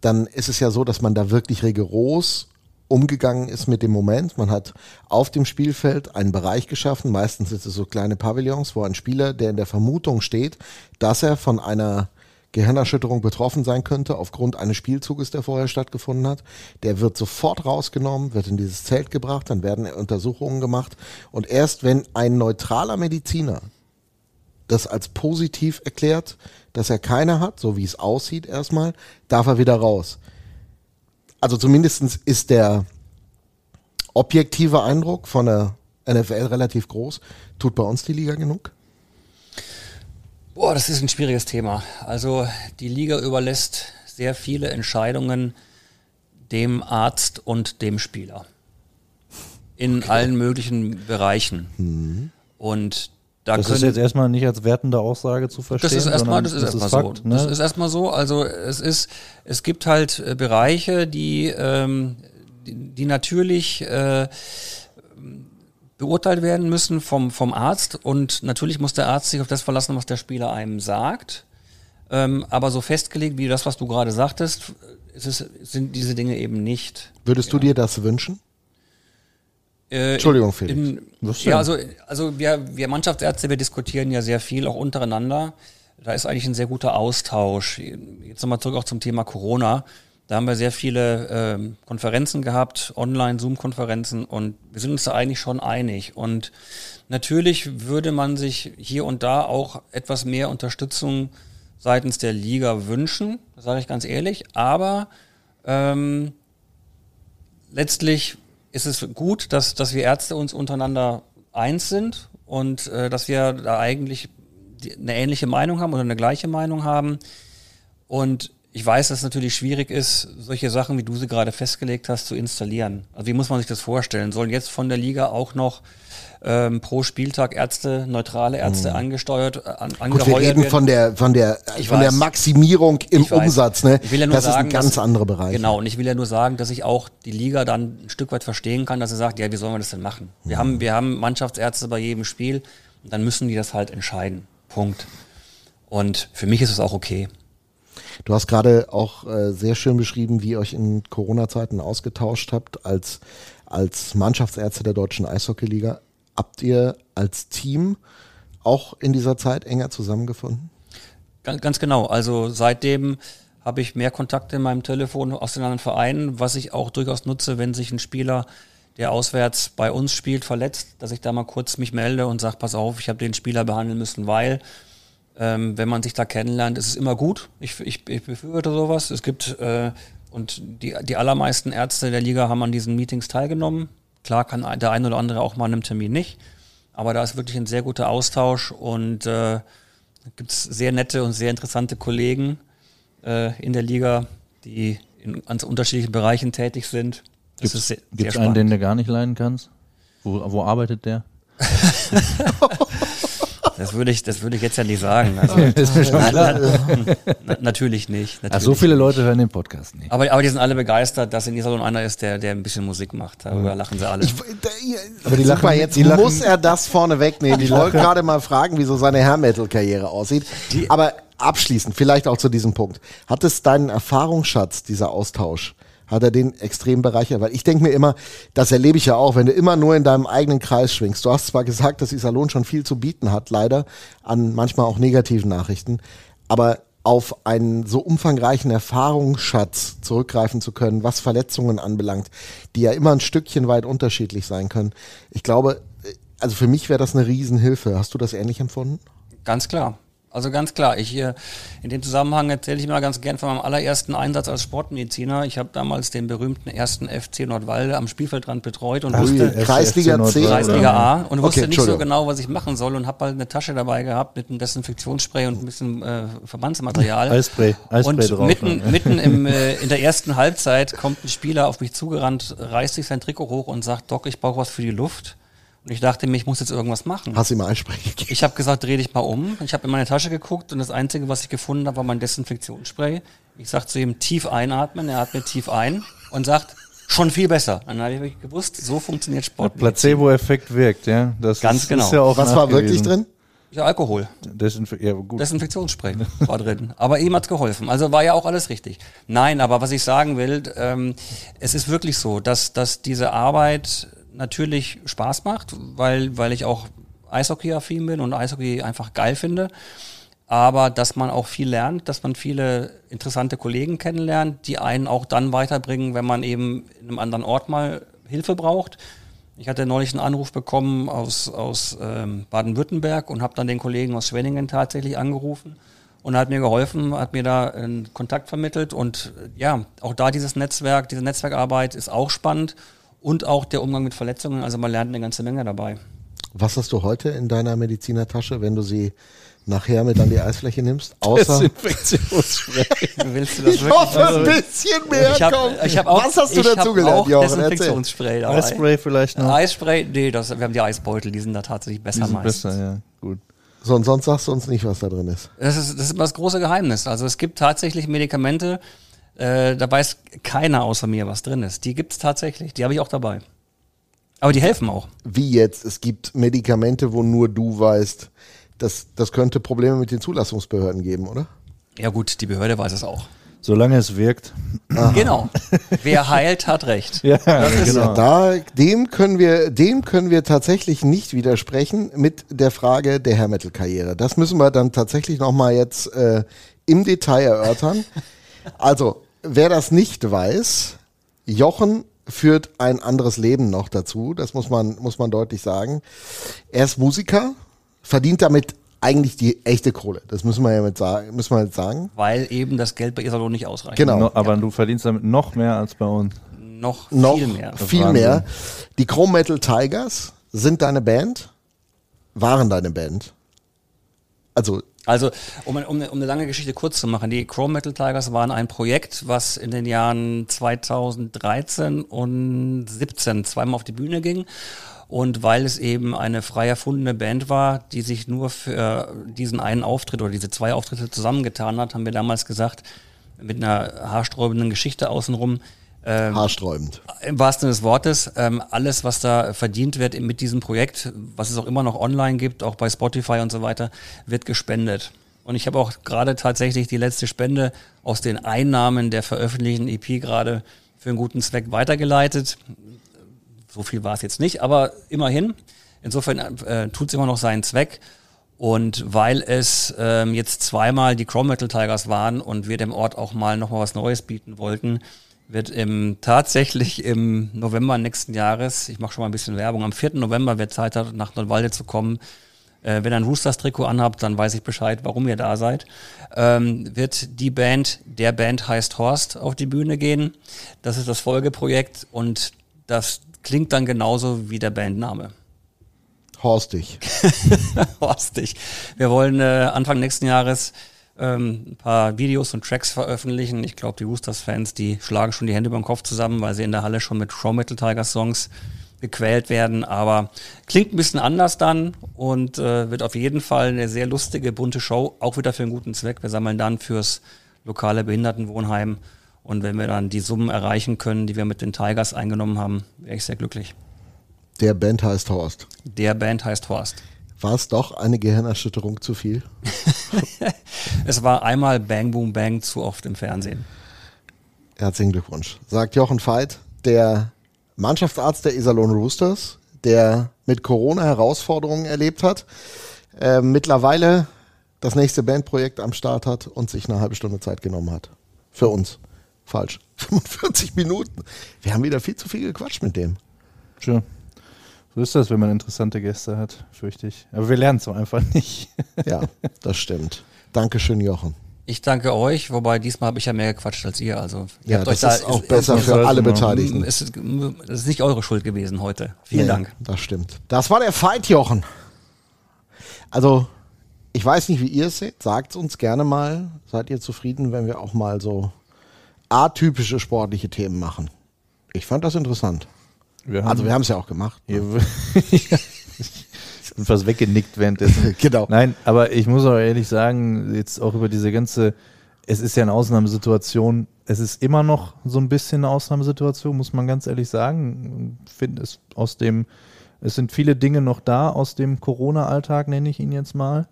dann ist es ja so, dass man da wirklich rigoros umgegangen ist mit dem Moment. Man hat auf dem Spielfeld einen Bereich geschaffen, meistens sind es so kleine Pavillons, wo ein Spieler, der in der Vermutung steht, dass er von einer Gehirnerschütterung betroffen sein könnte aufgrund eines Spielzuges, der vorher stattgefunden hat. Der wird sofort rausgenommen, wird in dieses Zelt gebracht, dann werden Untersuchungen gemacht und erst wenn ein neutraler Mediziner das als positiv erklärt, dass er keine hat, so wie es aussieht erstmal, darf er wieder raus. Also zumindest ist der objektive Eindruck von der NFL relativ groß. Tut bei uns die Liga genug? Boah, das ist ein schwieriges Thema. Also die Liga überlässt sehr viele Entscheidungen dem Arzt und dem Spieler. In okay. allen möglichen Bereichen. Mhm. Und da das ist jetzt erstmal nicht als wertende Aussage zu verstehen. Das ist erstmal, das ist das erstmal so. ne? Das ist erstmal so. Also es ist, es gibt halt äh, Bereiche, die, ähm, die, die natürlich äh, beurteilt werden müssen vom, vom Arzt und natürlich muss der Arzt sich auf das verlassen, was der Spieler einem sagt. Ähm, aber so festgelegt wie das, was du gerade sagtest, ist es, sind diese Dinge eben nicht. Würdest du dir das wünschen? Äh, Entschuldigung, Felix. Was ja, also, also wir, wir Mannschaftsärzte, wir diskutieren ja sehr viel, auch untereinander. Da ist eigentlich ein sehr guter Austausch. Jetzt nochmal zurück auch zum Thema Corona. Da haben wir sehr viele ähm, Konferenzen gehabt, online Zoom-Konferenzen und wir sind uns da eigentlich schon einig. Und natürlich würde man sich hier und da auch etwas mehr Unterstützung seitens der Liga wünschen, das sage ich ganz ehrlich. Aber ähm, letztlich ist es gut, dass, dass wir Ärzte uns untereinander eins sind und äh, dass wir da eigentlich die, eine ähnliche Meinung haben oder eine gleiche Meinung haben. Und ich weiß, dass es natürlich schwierig ist, solche Sachen, wie du sie gerade festgelegt hast, zu installieren. Also wie muss man sich das vorstellen? Sollen jetzt von der Liga auch noch ähm, pro Spieltag Ärzte, neutrale Ärzte angesteuert, äh, an, Gut, wir reden werden? von der, von der, Ich von der weiß. Maximierung im. Umsatz, ne? Ich will ja nur das sagen, ist ein ganz anderer Bereich. Genau, und ich will ja nur sagen, dass ich auch die Liga dann ein Stück weit verstehen kann, dass er sagt, ja, wie sollen wir das denn machen? Wir, haben, wir haben Mannschaftsärzte bei jedem Spiel dann müssen die das halt entscheiden. Punkt. Und für mich ist es auch okay. Du hast gerade auch äh, sehr schön beschrieben, wie ihr euch in Corona-Zeiten ausgetauscht habt als, als Mannschaftsärzte der deutschen Eishockeyliga. Habt ihr als Team auch in dieser Zeit enger zusammengefunden? Ganz, ganz genau. Also seitdem habe ich mehr Kontakte in meinem Telefon aus den anderen Vereinen, was ich auch durchaus nutze, wenn sich ein Spieler, der auswärts bei uns spielt, verletzt, dass ich da mal kurz mich melde und sage, pass auf, ich habe den Spieler behandeln müssen, weil ähm, wenn man sich da kennenlernt, ist es immer gut. Ich, ich, ich befürworte sowas. Es gibt äh, und die, die allermeisten Ärzte der Liga haben an diesen Meetings teilgenommen. Klar kann der eine oder andere auch mal an einem Termin nicht, aber da ist wirklich ein sehr guter Austausch und äh, gibt es sehr nette und sehr interessante Kollegen äh, in der Liga, die in ganz unterschiedlichen Bereichen tätig sind. Gibt es einen, den du gar nicht leiden kannst? Wo, wo arbeitet der? Das würde ich, das würde ich jetzt ja nicht sagen. Also, ist mir schon klar. na, natürlich nicht. Natürlich Ach, so viele Leute hören den Podcast nicht. Aber, aber die sind alle begeistert, dass in Iserlohn einer ist, der, der ein bisschen Musik macht. Darüber lachen sie alle. Ich, da, Aber die super, lachen- jetzt die lachen- muss er das vorne wegnehmen. Ich wollte gerade mal fragen, wie so seine Hair Metal Karriere aussieht. Aber abschließend, vielleicht auch zu diesem Punkt. Hat es deinen Erfahrungsschatz, dieser Austausch, hat er den extrem bereichert? Weil ich denke mir immer, das erlebe ich ja auch, wenn du immer nur in deinem eigenen Kreis schwingst. Du hast zwar gesagt, dass Iserlohn schon viel zu bieten hat, leider, an manchmal auch negativen Nachrichten, aber auf einen so umfangreichen Erfahrungsschatz zurückgreifen zu können, was Verletzungen anbelangt, die ja immer ein Stückchen weit unterschiedlich sein können. Ich glaube, also für mich wäre das eine Riesenhilfe. Hast du das ähnlich empfunden? Ganz klar. Also ganz klar. Ich äh, in dem Zusammenhang erzähle ich mal ganz gern von meinem allerersten Einsatz als Sportmediziner. Ich habe damals den berühmten ersten FC Nordwalde am Spielfeldrand betreut und Ui, wusste Kreisliga FC C. Kreisliga A und Okay, wusste nicht so genau, was ich machen soll und habe halt eine Tasche dabei gehabt mit einem Desinfektionsspray und ein bisschen äh, Verbandsmaterial. Eisspray, Eisspray und drauf. mitten, ja. mitten im, äh, in der ersten Halbzeit kommt ein Spieler auf mich zugerannt, reißt sich sein Trikot hoch und sagt, Doc, ich brauche was für die Luft. Und ich dachte mir, ich muss jetzt irgendwas machen. Hast du ihm Einsprechen gegeben? Ich habe gesagt, dreh dich mal um. Ich habe in meine Tasche geguckt und das Einzige, was ich gefunden habe, war mein Desinfektionsspray. Ich sag zu ihm, tief einatmen. Er atmet tief ein und sagt, schon viel besser. Dann habe ich gewusst, so funktioniert Sport. Placebo-Effekt wirkt, ja. Das Ganz ist, genau. Ist ja auch Was war wirklich drin? Ja, Alkohol. Desinfe ja, gut. Desinfektionsspray war drin. Aber ihm hat's geholfen. Also war ja auch alles richtig. Nein, aber was ich sagen will, ähm, es ist wirklich so, dass, dass diese Arbeit natürlich Spaß macht, weil, weil ich auch Eishockey-affin bin und Eishockey einfach geil finde. Aber dass man auch viel lernt, dass man viele interessante Kollegen kennenlernt, die einen auch dann weiterbringen, wenn man eben in einem anderen Ort mal Hilfe braucht. Ich hatte neulich einen Anruf bekommen aus, aus ähm, Baden-Württemberg und habe dann den Kollegen aus Schwenningen tatsächlich angerufen und hat mir geholfen, hat mir da einen Kontakt vermittelt und ja, auch da dieses Netzwerk, diese Netzwerkarbeit ist auch spannend und auch der Umgang mit Verletzungen, also man lernt eine ganze Menge dabei. Was hast du heute in deiner Medizinertasche, wenn du sie nachher mit an die Eisfläche nimmst? Außer Desinfektionsspray. Willst du das ich wirklich hoffe, ein bisschen mehr Ich hab, kommt. ich hab auch, Was hast du dazugelernt, auch Jochen? Desinfektionsspray dabei. Eisspray vielleicht noch. Eisspray, nee, das, wir haben die Eisbeutel, die sind da tatsächlich besser Die sind meistens. besser, ja. Gut. So, und sonst sagst du uns nicht, was da drin ist. Das ist, das ist immer das große Geheimnis. Also es gibt tatsächlich Medikamente, äh, da weiß keiner außer mir, was drin ist. Die gibt's tatsächlich, die habe ich auch dabei. Aber die helfen auch. Wie jetzt? Es gibt Medikamente, wo nur du weißt, das, das könnte Probleme mit den Zulassungsbehörden geben, oder? Ja gut, die Behörde weiß es auch. Solange es wirkt. Genau. Wer heilt, hat recht. Ja, Ja, da, dem können wir, dem können wir tatsächlich nicht widersprechen mit der Frage der Hair Metal Karriere. Das müssen wir dann tatsächlich nochmal jetzt äh, im Detail erörtern. Also, wer das nicht weiß, Jochen führt ein anderes Leben noch dazu. Das muss man, muss man deutlich sagen. Er ist Musiker, verdient damit eigentlich die echte Kohle. Das müssen wir ja mit sagen, müssen wir jetzt sagen. Weil eben das Geld bei Iserlohn nicht ausreicht. Genau. No, aber du verdienst damit noch mehr als bei uns. Noch, Noch viel mehr. viel Wahnsinn. mehr. Die Chrome Metal Tigers sind deine Band, waren deine Band. Also Also, um, um, um eine lange Geschichte kurz zu machen, die Chrome Metal Tigers waren ein Projekt, was in den Jahren 2013 und 17 zweimal auf die Bühne ging. Und weil es eben eine frei erfundene Band war, die sich nur für diesen einen Auftritt oder diese zwei Auftritte zusammengetan hat, haben wir damals gesagt, mit einer haarsträubenden Geschichte außenrum, ähm, haarsträubend. im wahrsten Sinne des Wortes, ähm, alles, was da verdient wird mit diesem Projekt, was es auch immer noch online gibt, auch bei Spotify und so weiter, wird gespendet. Und ich habe auch gerade tatsächlich die letzte Spende aus den Einnahmen der veröffentlichten EP gerade für einen guten Zweck weitergeleitet. So viel war es jetzt nicht, aber immerhin. Insofern äh, tut es immer noch seinen Zweck. Und weil es ähm, jetzt zweimal die Chrome Metal Tigers waren und wir dem Ort auch mal nochmal was Neues bieten wollten, wird im, tatsächlich im November nächsten Jahres, ich mache schon mal ein bisschen Werbung, am 4. November, wer Zeit hat, nach Nordwalde zu kommen, äh, wenn ihr ein Roosters-Trikot anhabt, dann weiß ich Bescheid, warum ihr da seid, ähm, wird die Band, der Band heißt Horst, auf die Bühne gehen. Das ist das Folgeprojekt und das klingt dann genauso wie der Bandname. Horstig. Horstig. Wir wollen äh, Anfang nächsten Jahres ähm, ein paar Videos und Tracks veröffentlichen. Ich glaube, die Roosters-Fans, die schlagen schon die Hände über den Kopf zusammen, weil sie in der Halle schon mit Show Metal Tigers Songs gequält werden. Aber klingt ein bisschen anders dann und äh, wird auf jeden Fall eine sehr lustige, bunte Show, auch wieder für einen guten Zweck. Wir sammeln dann fürs lokale Behindertenwohnheim. Und wenn wir dann die Summen erreichen können, die wir mit den Tigers eingenommen haben, wäre ich sehr glücklich. Der Band heißt Horst. Der Band heißt Horst. War es doch eine Gehirnerschütterung zu viel? Es war einmal Bang Boom Bang zu oft im Fernsehen. Herzlichen Glückwunsch. Sagt Jochen Veit, der Mannschaftsarzt der Iserlohn Roosters, der mit Corona Herausforderungen erlebt hat, äh, mittlerweile das nächste Bandprojekt am Start hat und sich eine halbe Stunde Zeit genommen hat. Für uns. Falsch. 45 Minuten. Wir haben wieder viel zu viel gequatscht mit dem. Tja. So ist das, wenn man interessante Gäste hat, fürchte ich. Aber wir lernen es so einfach nicht. Ja, das stimmt. Dankeschön, Jochen. Ich danke euch, wobei diesmal habe ich ja mehr gequatscht als ihr. Also ihr Ja, habt das euch ist auch ist- besser ist- für ist- alle Beteiligten. Es ist, ist nicht eure Schuld gewesen heute. Vielen Nee, Dank. Das stimmt. Das war der Fight, Jochen. Also, ich weiß nicht, wie ihr es seht. Sagt uns gerne mal. Seid ihr zufrieden, wenn wir auch mal so atypische sportliche Themen machen? Ich fand das interessant. Wir Also, wir haben es ja auch gemacht. Hier, ich bin fast weggenickt währenddessen. Genau. Nein, aber ich muss auch ehrlich sagen, jetzt auch über diese ganze, es ist ja eine Ausnahmesituation. Es ist immer noch so ein bisschen eine Ausnahmesituation, muss man ganz ehrlich sagen. Finde es aus dem, es sind viele Dinge noch da aus dem Corona-Alltag, nenne ich ihn jetzt mal.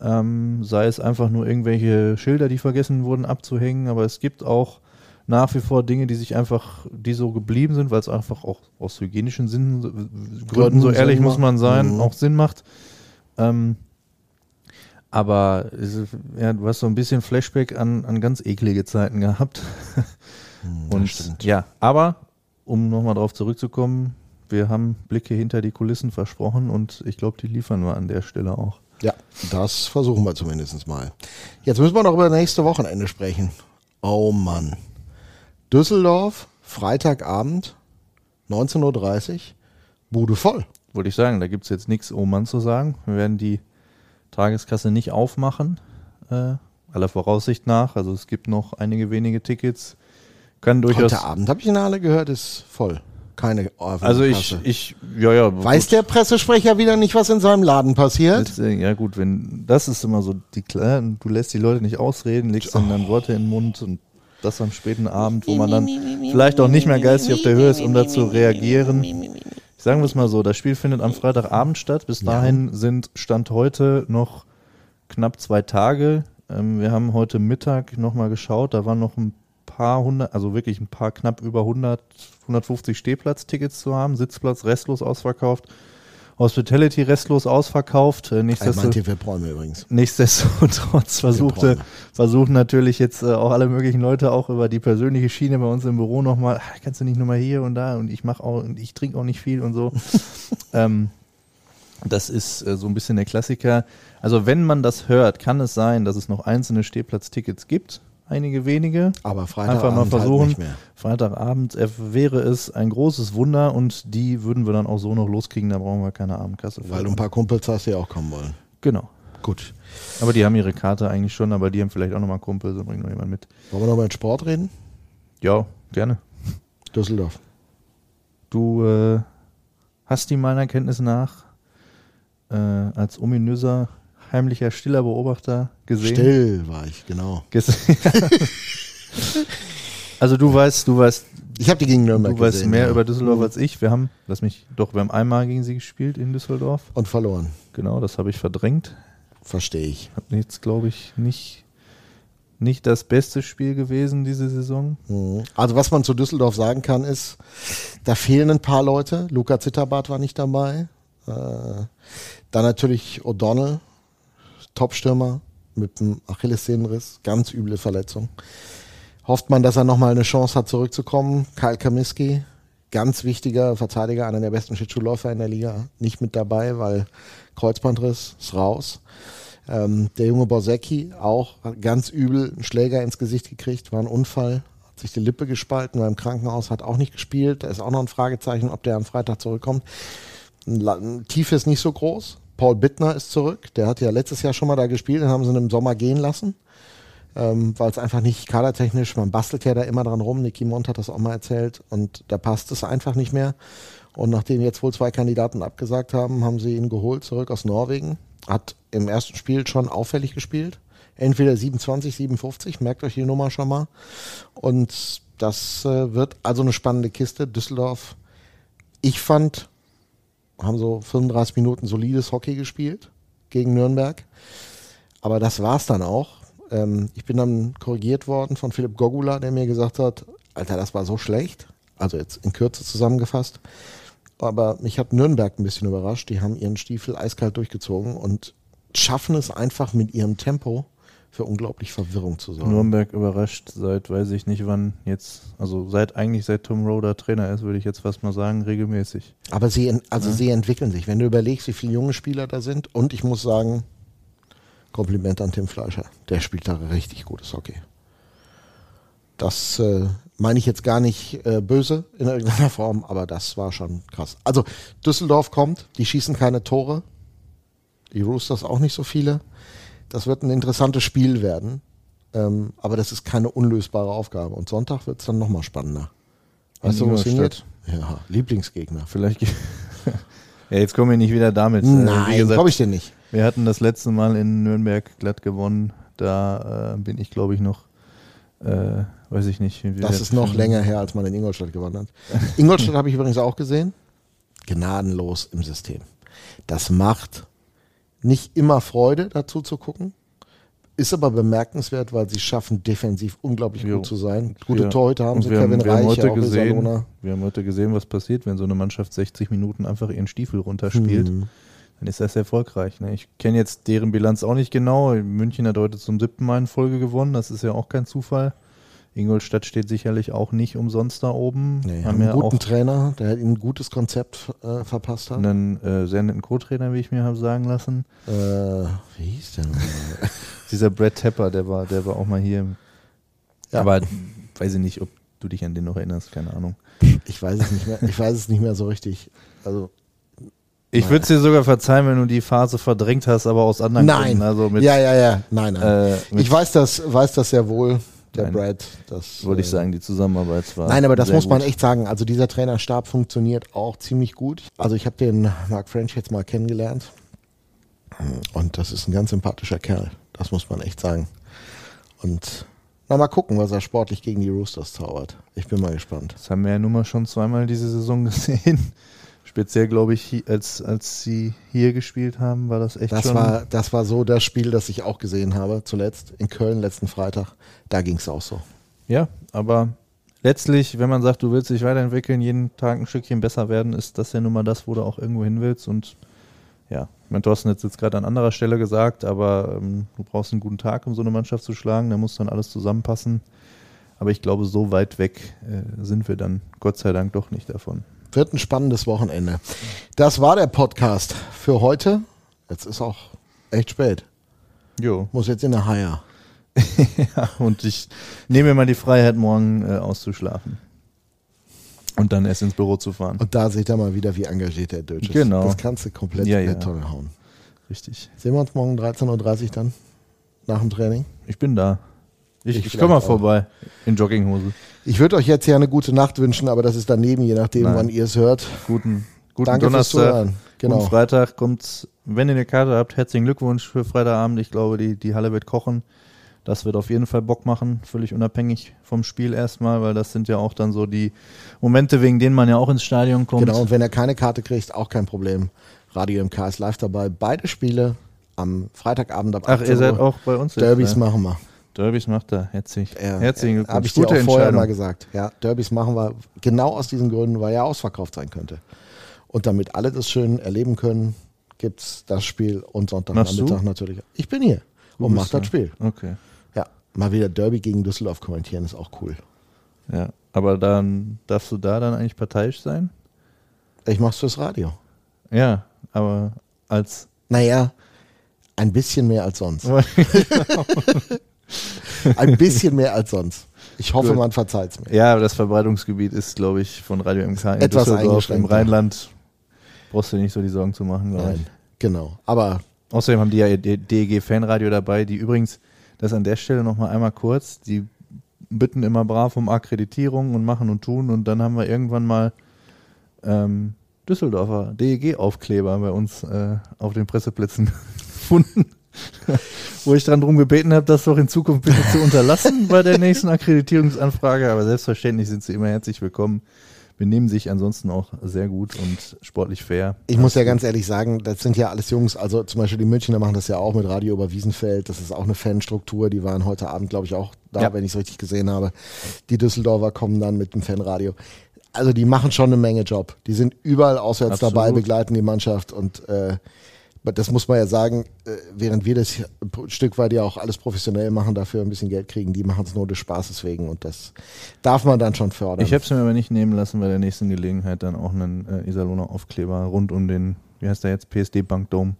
Ähm, sei es einfach nur irgendwelche Schilder, die vergessen wurden abzuhängen, aber es gibt auch nach wie vor Dinge, die sich einfach, die so geblieben sind, weil es einfach auch aus hygienischen Sinn, Gründen, Gründen so ehrlich muss man sein, Mhm. auch Sinn macht. Ähm, aber ja, du hast so ein bisschen Flashback an, an ganz eklige Zeiten gehabt. Und stimmt. ja, aber um nochmal drauf zurückzukommen, wir haben Blicke hinter die Kulissen versprochen und ich glaube, die liefern wir an der Stelle auch. Ja, das versuchen wir zumindest mal. Jetzt müssen wir noch über nächste Wochenende sprechen. Oh Mann. Düsseldorf, Freitagabend, 19.30 Uhr, Bude voll. Wollte ich sagen, da gibt es jetzt nichts, oh Mann zu sagen. Wir werden die Tageskasse nicht aufmachen, äh, aller Voraussicht nach. Also es gibt noch einige wenige Tickets. Kann durchaus. Heute Abend habe ich in der Halle gehört, ist voll. Keine offene Also ich, ich, ja, ja. Weiß gut. der Pressesprecher wieder nicht, was in seinem Laden passiert? Äh, ja gut, wenn das ist immer so die du lässt die Leute nicht ausreden, legst ihnen dann Worte in den Mund und das am späten Abend, wo man dann vielleicht auch nicht mehr geistig auf der Höhe ist, um da zu reagieren. Sagen wir es mal so, das Spiel findet am Freitagabend statt. Bis dahin sind Stand heute noch knapp zwei Tage. Ähm, wir haben heute Mittag nochmal geschaut, da waren noch ein paar hundert, also wirklich ein paar knapp über 100, 150 Stehplatztickets zu haben, Sitzplatz restlos ausverkauft. Hospitality restlos ausverkauft. Äh, nichtsdestotrotz, übrigens. nichtsdestotrotz versuchte, versuchen natürlich jetzt äh, auch alle möglichen Leute auch über die persönliche Schiene bei uns im Büro nochmal, ah, kannst du nicht nochmal hier und da und ich mache auch und ich trinke auch nicht viel und so. ähm, das ist äh, so ein bisschen der Klassiker. Also wenn man das hört, kann es sein, dass es noch einzelne Stehplatztickets gibt einige wenige. Aber Freitagabend einfach mal versuchen. Halt nicht mehr. Freitagabend wäre es ein großes Wunder und die würden wir dann auch so noch loskriegen, da brauchen wir keine Abendkasse. Für. Weil ein paar Kumpels hast, die auch kommen wollen. Genau. Gut. Aber die haben ihre Karte eigentlich schon, aber die haben vielleicht auch nochmal Kumpels und bringen noch jemand mit. Wollen wir noch mal über Sport reden? Ja, gerne. Düsseldorf. Du äh, hast die meiner Kenntnis nach äh, als ominöser heimlicher, stiller Beobachter gesehen? Still war ich, genau. also du weißt, du weißt. Ich habe die gegen Nürnberg Du weißt gesehen, mehr ja. über Düsseldorf mhm. als ich. Wir haben, lass mich, doch, wir haben einmal gegen sie gespielt in Düsseldorf. Und verloren. Genau, das habe ich verdrängt. Verstehe ich. Hat jetzt, glaube ich, nicht, nicht das beste Spiel gewesen diese Saison. Mhm. Also was man zu Düsseldorf sagen kann, ist, da fehlen ein paar Leute. Luca Zitterbart war nicht dabei. Äh, dann natürlich O'Donnell, Topstürmer mit einem Achillessehnenriss, ganz üble Verletzung. Hofft man, dass er nochmal eine Chance hat, zurückzukommen. Kyle Kamiski, ganz wichtiger Verteidiger, einer der besten Schlittschuhläufer in der Liga, nicht mit dabei, weil Kreuzbandriss ist raus. Ähm, der junge Borsecki auch ganz übel einen Schläger ins Gesicht gekriegt, war ein Unfall, hat sich die Lippe gespalten, war im Krankenhaus, hat auch nicht gespielt. Da ist auch noch ein Fragezeichen, ob der am Freitag zurückkommt. Tief ist nicht so groß, Paul Bittner ist zurück. Der hat ja letztes Jahr schon mal da gespielt, den haben sie im Sommer gehen lassen. Ähm, weil es einfach nicht kadertechnisch, man bastelt ja da immer dran rum. Niki Mont hat das auch mal erzählt und da passt es einfach nicht mehr. Und nachdem jetzt wohl zwei Kandidaten abgesagt haben, haben sie ihn geholt zurück aus Norwegen. Hat im ersten Spiel schon auffällig gespielt. Entweder 27, 57, merkt euch die Nummer schon mal. Und das äh, wird also eine spannende Kiste. Düsseldorf. Ich fand haben so 35 Minuten solides Hockey gespielt gegen Nürnberg. Aber das war es dann auch. Ähm, ich bin dann korrigiert worden von Philipp Gogula, der mir gesagt hat, Alter, das war so schlecht. Also jetzt in Kürze zusammengefasst. Aber mich hat Nürnberg ein bisschen überrascht. Die haben ihren Stiefel eiskalt durchgezogen und schaffen es einfach mit ihrem Tempo für unglaublich Verwirrung zu sorgen. Nürnberg überrascht seit, weiß ich nicht wann jetzt, also seit eigentlich seit Tom Roder Trainer ist, würde ich jetzt fast mal sagen, regelmäßig. Aber sie, also ja. sie entwickeln sich. Wenn du überlegst, wie viele junge Spieler da sind und ich muss sagen, Kompliment an Tim Fleischer. Der spielt da richtig gutes Hockey. Das äh, meine ich jetzt gar nicht äh, böse in irgendeiner Form, aber das war schon krass. Also Düsseldorf kommt, die schießen keine Tore, die Roosters auch nicht so viele. Das wird ein interessantes Spiel werden. Ähm, aber das ist keine unlösbare Aufgabe. Und Sonntag wird es dann nochmal spannender. Weißt du, wo es hingeht? Ja, Lieblingsgegner. Vielleicht. ja, jetzt kommen wir nicht wieder damit. Äh, Nein, glaube ich dir nicht. Wir hatten das letzte Mal in Nürnberg glatt gewonnen. Da äh, bin ich, glaube ich, noch, äh, weiß ich nicht. Das ist noch länger her, als man in Ingolstadt gewonnen hat. Ingolstadt habe ich übrigens auch gesehen. Gnadenlos im System. Das macht nicht immer Freude, dazu zu gucken. Ist aber bemerkenswert, weil sie schaffen, defensiv unglaublich jo. gut zu sein. Gute wir, Torhüter haben sie, Kevin haben, wir Reich, haben heute gesehen, Wir haben heute gesehen, was passiert, wenn so eine Mannschaft 60 Minuten einfach ihren Stiefel runterspielt. Mhm. Dann ist das erfolgreich. Ne? Ich kenne jetzt deren Bilanz auch nicht genau. München hat heute zum siebten Mal in Folge gewonnen. Das ist ja auch kein Zufall. Ingolstadt steht sicherlich auch nicht umsonst da oben. Nee, haben, einen guten Trainer, der ein gutes Konzept äh, verpasst hat. Einen äh, sehr netten Co-Trainer, wie ich mir habe sagen lassen. Äh, wie hieß der nochmal? Dieser Brad Tepper, der war, der war auch mal hier. Ja. Aber weiß ich nicht, ob du dich an den noch erinnerst, keine Ahnung. Ich weiß es nicht mehr, ich weiß es nicht mehr so richtig. Also ich würde es dir sogar verzeihen, wenn du die Phase verdrängt hast, aber aus anderen nein. Gründen. Also mit, ja, ja, ja. Nein, nein. Äh, ich weiß das, weiß das sehr wohl der Nein, Brad. Das würde ich äh, sagen, die Zusammenarbeit war. Nein, aber das muss man gut. echt sagen. Also dieser Trainerstab funktioniert auch ziemlich gut. Also ich habe den Mark French jetzt mal kennengelernt und das ist ein ganz sympathischer Kerl. Das muss man echt sagen. Und na, mal gucken, was er sportlich gegen die Roosters zaubert. Ich bin mal gespannt. Das haben wir ja nun mal schon zweimal diese Saison gesehen. Speziell, glaube ich, als, als sie hier gespielt haben, war das echt das schon. War, das war so das Spiel, das ich auch gesehen habe, zuletzt in Köln letzten Freitag. Da ging es auch so. Ja, aber letztlich, wenn man sagt, du willst dich weiterentwickeln, jeden Tag ein Stückchen besser werden, ist das ja nun mal das, wo du auch irgendwo hin willst. Und ja, mein Thorsten hat es jetzt gerade an anderer Stelle gesagt, aber ähm, du brauchst einen guten Tag, um so eine Mannschaft zu schlagen. Da muss dann alles zusammenpassen. Aber ich glaube, so weit weg äh, sind wir dann Gott sei Dank doch nicht davon. Wird ein spannendes Wochenende. Das war der Podcast für heute. Jetzt ist auch echt spät. Jo. Muss jetzt in der Haier. ja, und ich nehme mir mal die Freiheit, morgen äh, auszuschlafen. Und dann erst ins Büro zu fahren. Und da seht ihr mal wieder, wie engagiert der Deutsch ist. Genau. Das kannst du komplett Ja, in ja. die Tonne hauen. Richtig. Sehen wir uns morgen 13.30 Uhr dann? Nach dem Training? Ich bin da. Ich, Ich ich, komme mal vorbei. In Jogginghose. Ich würde euch jetzt ja eine gute Nacht wünschen, aber das ist daneben, je nachdem, Nein. wann ihr es hört. Guten, guten Danke fürs Donnerstag. Zuhören. Genau. Guten Freitag kommt, wenn ihr eine Karte habt, herzlichen Glückwunsch für Freitagabend. Ich glaube, die, die Halle wird kochen. Das wird auf jeden Fall Bock machen, völlig unabhängig vom Spiel erstmal, weil das sind ja auch dann so die Momente, wegen denen man ja auch ins Stadion kommt. Genau, und wenn ihr keine Karte kriegt, auch kein Problem. Radio MK ist live dabei. Beide Spiele am Freitagabend ab Ach, 18 ihr seid auch bei uns jetzt, Derbys ne? machen wir. Derbys macht er. Herzlich, Ja, herzlichen Habe Glückwunsch. ich dir auch Gute vorher mal gesagt. Ja, Derbys machen wir genau aus diesen Gründen, weil ja ausverkauft sein könnte. Und damit alle das schön erleben können, gibt es das Spiel und Sonntagnachmittag natürlich. Ich bin hier Du und mach das da. Spiel. Okay. Ja, mal wieder Derby gegen Düsseldorf kommentieren, ist auch cool. Ja, aber dann darfst du da dann eigentlich parteiisch sein? Ich mach's fürs Radio. Ja, aber als Naja, ein bisschen mehr als sonst. Ein bisschen mehr als sonst. Ich hoffe, Gut. man verzeiht's mir. ja, aber das Verbreitungsgebiet ist, glaube ich, von Radio MK in Etwas Düsseldorf im. Rheinland. Brauchst du dir nicht so die Sorgen zu machen, glaube ich. Nein, genau. Aber Außerdem haben die ja ihr DEG Fanradio dabei, die übrigens, das an der Stelle nochmal einmal kurz, die bitten immer brav um Akkreditierung und machen und tun und dann haben wir irgendwann mal ähm, Düsseldorfer DEG-Aufkleber bei uns äh, auf den Presseplätzen gefunden. Wo ich dran drum gebeten habe, das doch in Zukunft bitte zu unterlassen bei der nächsten Akkreditierungsanfrage. Aber selbstverständlich sind sie immer herzlich willkommen. Benehmen sich ansonsten auch sehr gut und sportlich fair. ich muss ja ganz ehrlich sagen, das sind ja alles Jungs, also zum Beispiel die Münchner machen das ja auch mit Radio über Wiesenfeld. Das ist auch eine Fanstruktur. Die waren heute Abend, glaube ich, auch da, Ja. wenn ich es richtig gesehen habe. Die Düsseldorfer kommen dann mit dem Fanradio. Also die machen schon eine Menge Job. Die sind überall auswärts Absolut. dabei, begleiten die Mannschaft und äh, das muss man ja sagen, äh, während wir das ein Stück weit ja auch alles professionell machen, dafür ein bisschen Geld kriegen, die machen es nur des Spaßes wegen und das darf man dann schon fördern. Ich habe es mir aber nicht nehmen lassen, bei der nächsten Gelegenheit dann auch einen äh, Iserlohner Aufkleber rund um den, wie heißt der jetzt, PSD Bankdom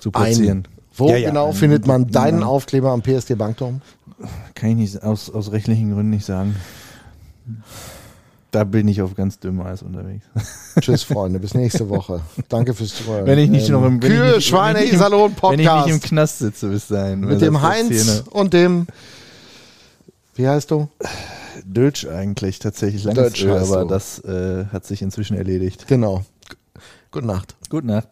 zu platzieren. Einen. Wo Ja, ja, genau einen. findet man deinen Ja. Aufkleber am PSD Bankturm? Kann ich nicht aus, aus rechtlichen Gründen nicht sagen. Da bin ich auf ganz dünnem Eis unterwegs. Tschüss, Freunde, bis nächste Woche. Danke fürs Zuhören. Wenn ich nicht noch im ich Kühe, nicht- Schweine, ich nicht im- Iserlohn Wenn ich nicht im Podcast Knast sitze bis dahin. mit dem Heinz und dem, wie heißt du? Dölsch eigentlich tatsächlich heißt aber du. das äh, hat sich inzwischen erledigt. Genau. Gute Nacht. Gute Nacht.